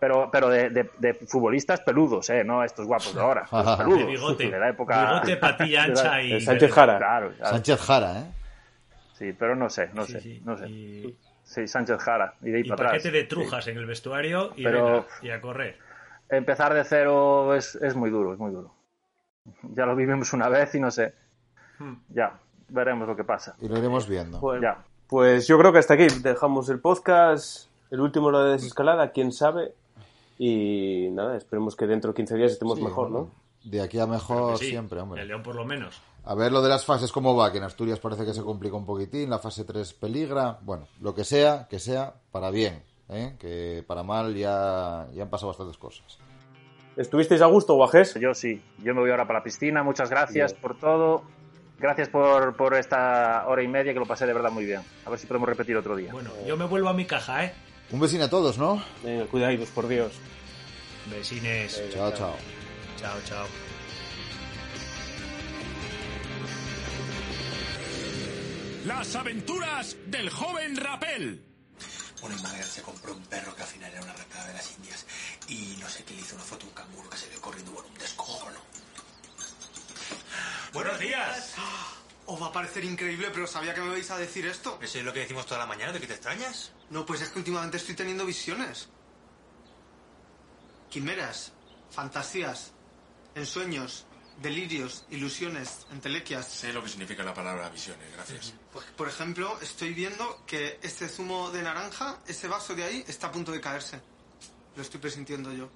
Pero, pero de, de- de futbolistas peludos, ¿eh? No estos guapos de ahora. los peludos. De bigote. De la época... Bigote, patilla ancha y. Sánchez Jara. Claro, claro. Sánchez Jara, ¿eh? Sí, pero no sé, no Sí, sé, sí. no sé. Y, Sí, Sánchez Jara, y de ahí y para atrás. paquete de trujas en el vestuario y, Pero- venga, y a correr. empezar de cero es, es muy duro, es muy duro. Ya lo vivimos una vez y no sé. Hmm. Ya, veremos lo que pasa. Y lo iremos viendo. Bueno, Ya. pues yo creo que hasta aquí dejamos el podcast, el último lo de desescalada, quién sabe. Y nada, esperemos que dentro de 15 días estemos Sí, mejor, ¿no? De aquí a mejor Sí, siempre, hombre. El León por lo menos. A ver lo de las fases cómo va, que en Asturias parece que se complica un poquitín, la fase 3 peligra, bueno, lo que sea, que sea para bien, ¿eh? que para mal ya, ya han pasado bastantes cosas. ¿Estuvisteis a gusto, Guajes? Yo sí, yo me voy ahora para la piscina. Muchas gracias Bien. por todo. Gracias por, por esta hora y media que lo pasé de verdad muy bien. A ver si podemos repetir otro día. Bueno, yo me vuelvo a mi caja, ¿eh? Un vecino a todos, ¿no? Venga, por Dios. Besines. Venga, Chao, chao. Chao, chao. Las aventuras del joven Rapel. Una Málaga se compró un perro que al final era una arrancada de las Indias y no sé qué le hizo una foto a un canguro que se ve corriendo por un descojono. Buenos días. Os va a parecer increíble, pero sabía que me vais a decir esto. ¿Eso es lo que decimos toda la mañana? ¿De que te extrañas? No, pues es que últimamente estoy teniendo visiones. Quimeras, fantasías, ensueños, delirios, ilusiones, entelequias. Sé lo que significa la palabra visiones, gracias. Pues, por ejemplo, estoy viendo que este zumo de naranja, ese vaso de ahí, está a punto de caerse. Lo estoy presintiendo yo.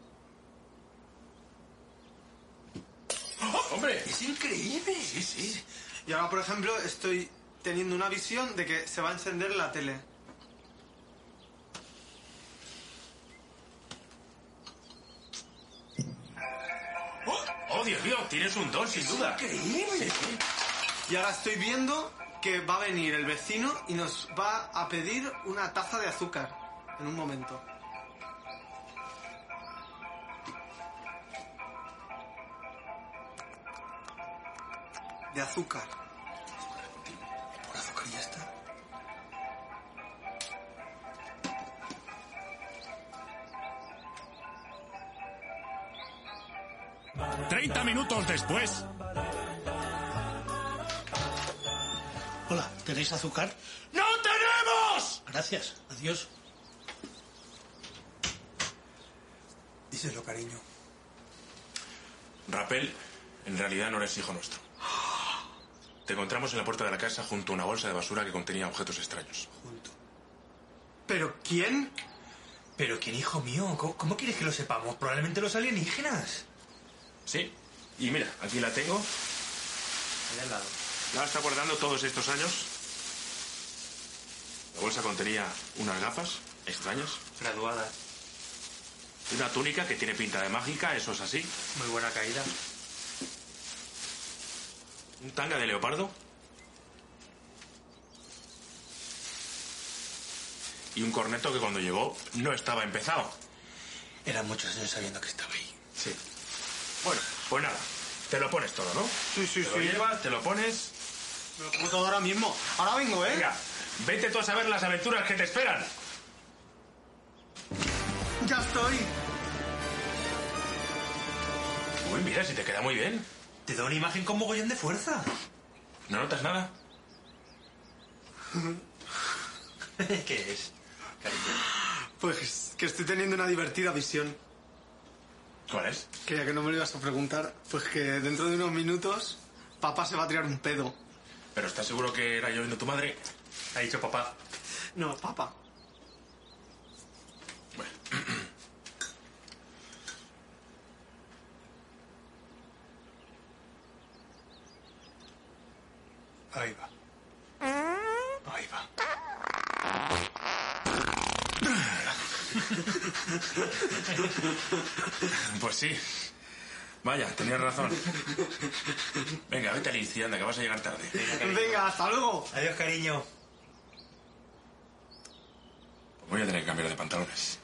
¡Hombre! ¡Es increíble! Sí, sí. Y ahora, por ejemplo, estoy teniendo una visión de que se va a encender la tele. ¡Oh, oh, Dios mío! Tienes un don, sin duda. ¡Increíble! Y ahora estoy viendo que va a venir el vecino y nos va a pedir una taza de azúcar en un momento. De azúcar. Por azúcar y ya está. Treinta minutos después. Hola, ¿tenéis azúcar? ¡No tenemos! Gracias, adiós. Díselo, cariño. Rapel, en realidad no eres hijo nuestro. Te encontramos en la puerta de la casa junto a una bolsa de basura que contenía objetos extraños. Junto. ¿Pero quién? Pero quién, hijo mío, ¿cómo, cómo quieres que lo sepamos? Probablemente los alienígenas. Sí. Y mira, aquí la tengo. Ahí al lado. La está guardando todos estos años. La bolsa contenía unas gafas extrañas. Graduada. y Una túnica que tiene pinta de mágica, eso es así. Muy buena caída. Un tanga de leopardo. Y un corneto que cuando llegó no estaba empezado. Eran muchos años sabiendo que estaba ahí. Sí. Bueno, pues nada. Te lo pones todo, ¿no? Sí, sí, Te lo llevas, te lo pones. Me lo pongo todo ahora mismo. Ahora vengo, ¿eh? Venga, vete tú a saber las aventuras que te esperan. Ya estoy. Uy, mira, si te queda muy bien. Te da una imagen con mogollón de fuerza. ¿No notas nada? ¿Qué es? Cariño. Pues que estoy teniendo una divertida visión. ¿Cuál es? Creía que no me lo ibas a preguntar. Pues que dentro de unos minutos papá se va a tirar un pedo. ¿Pero estás seguro que era yo viendo tu madre? Ha dicho papá. No, papá. Ahí va. Ahí va. Pues sí. Vaya, tenías razón. Venga, vete al anda, que vas a llegar tarde. Venga, hasta luego. Adiós, cariño. Voy a tener que cambiar de pantalones.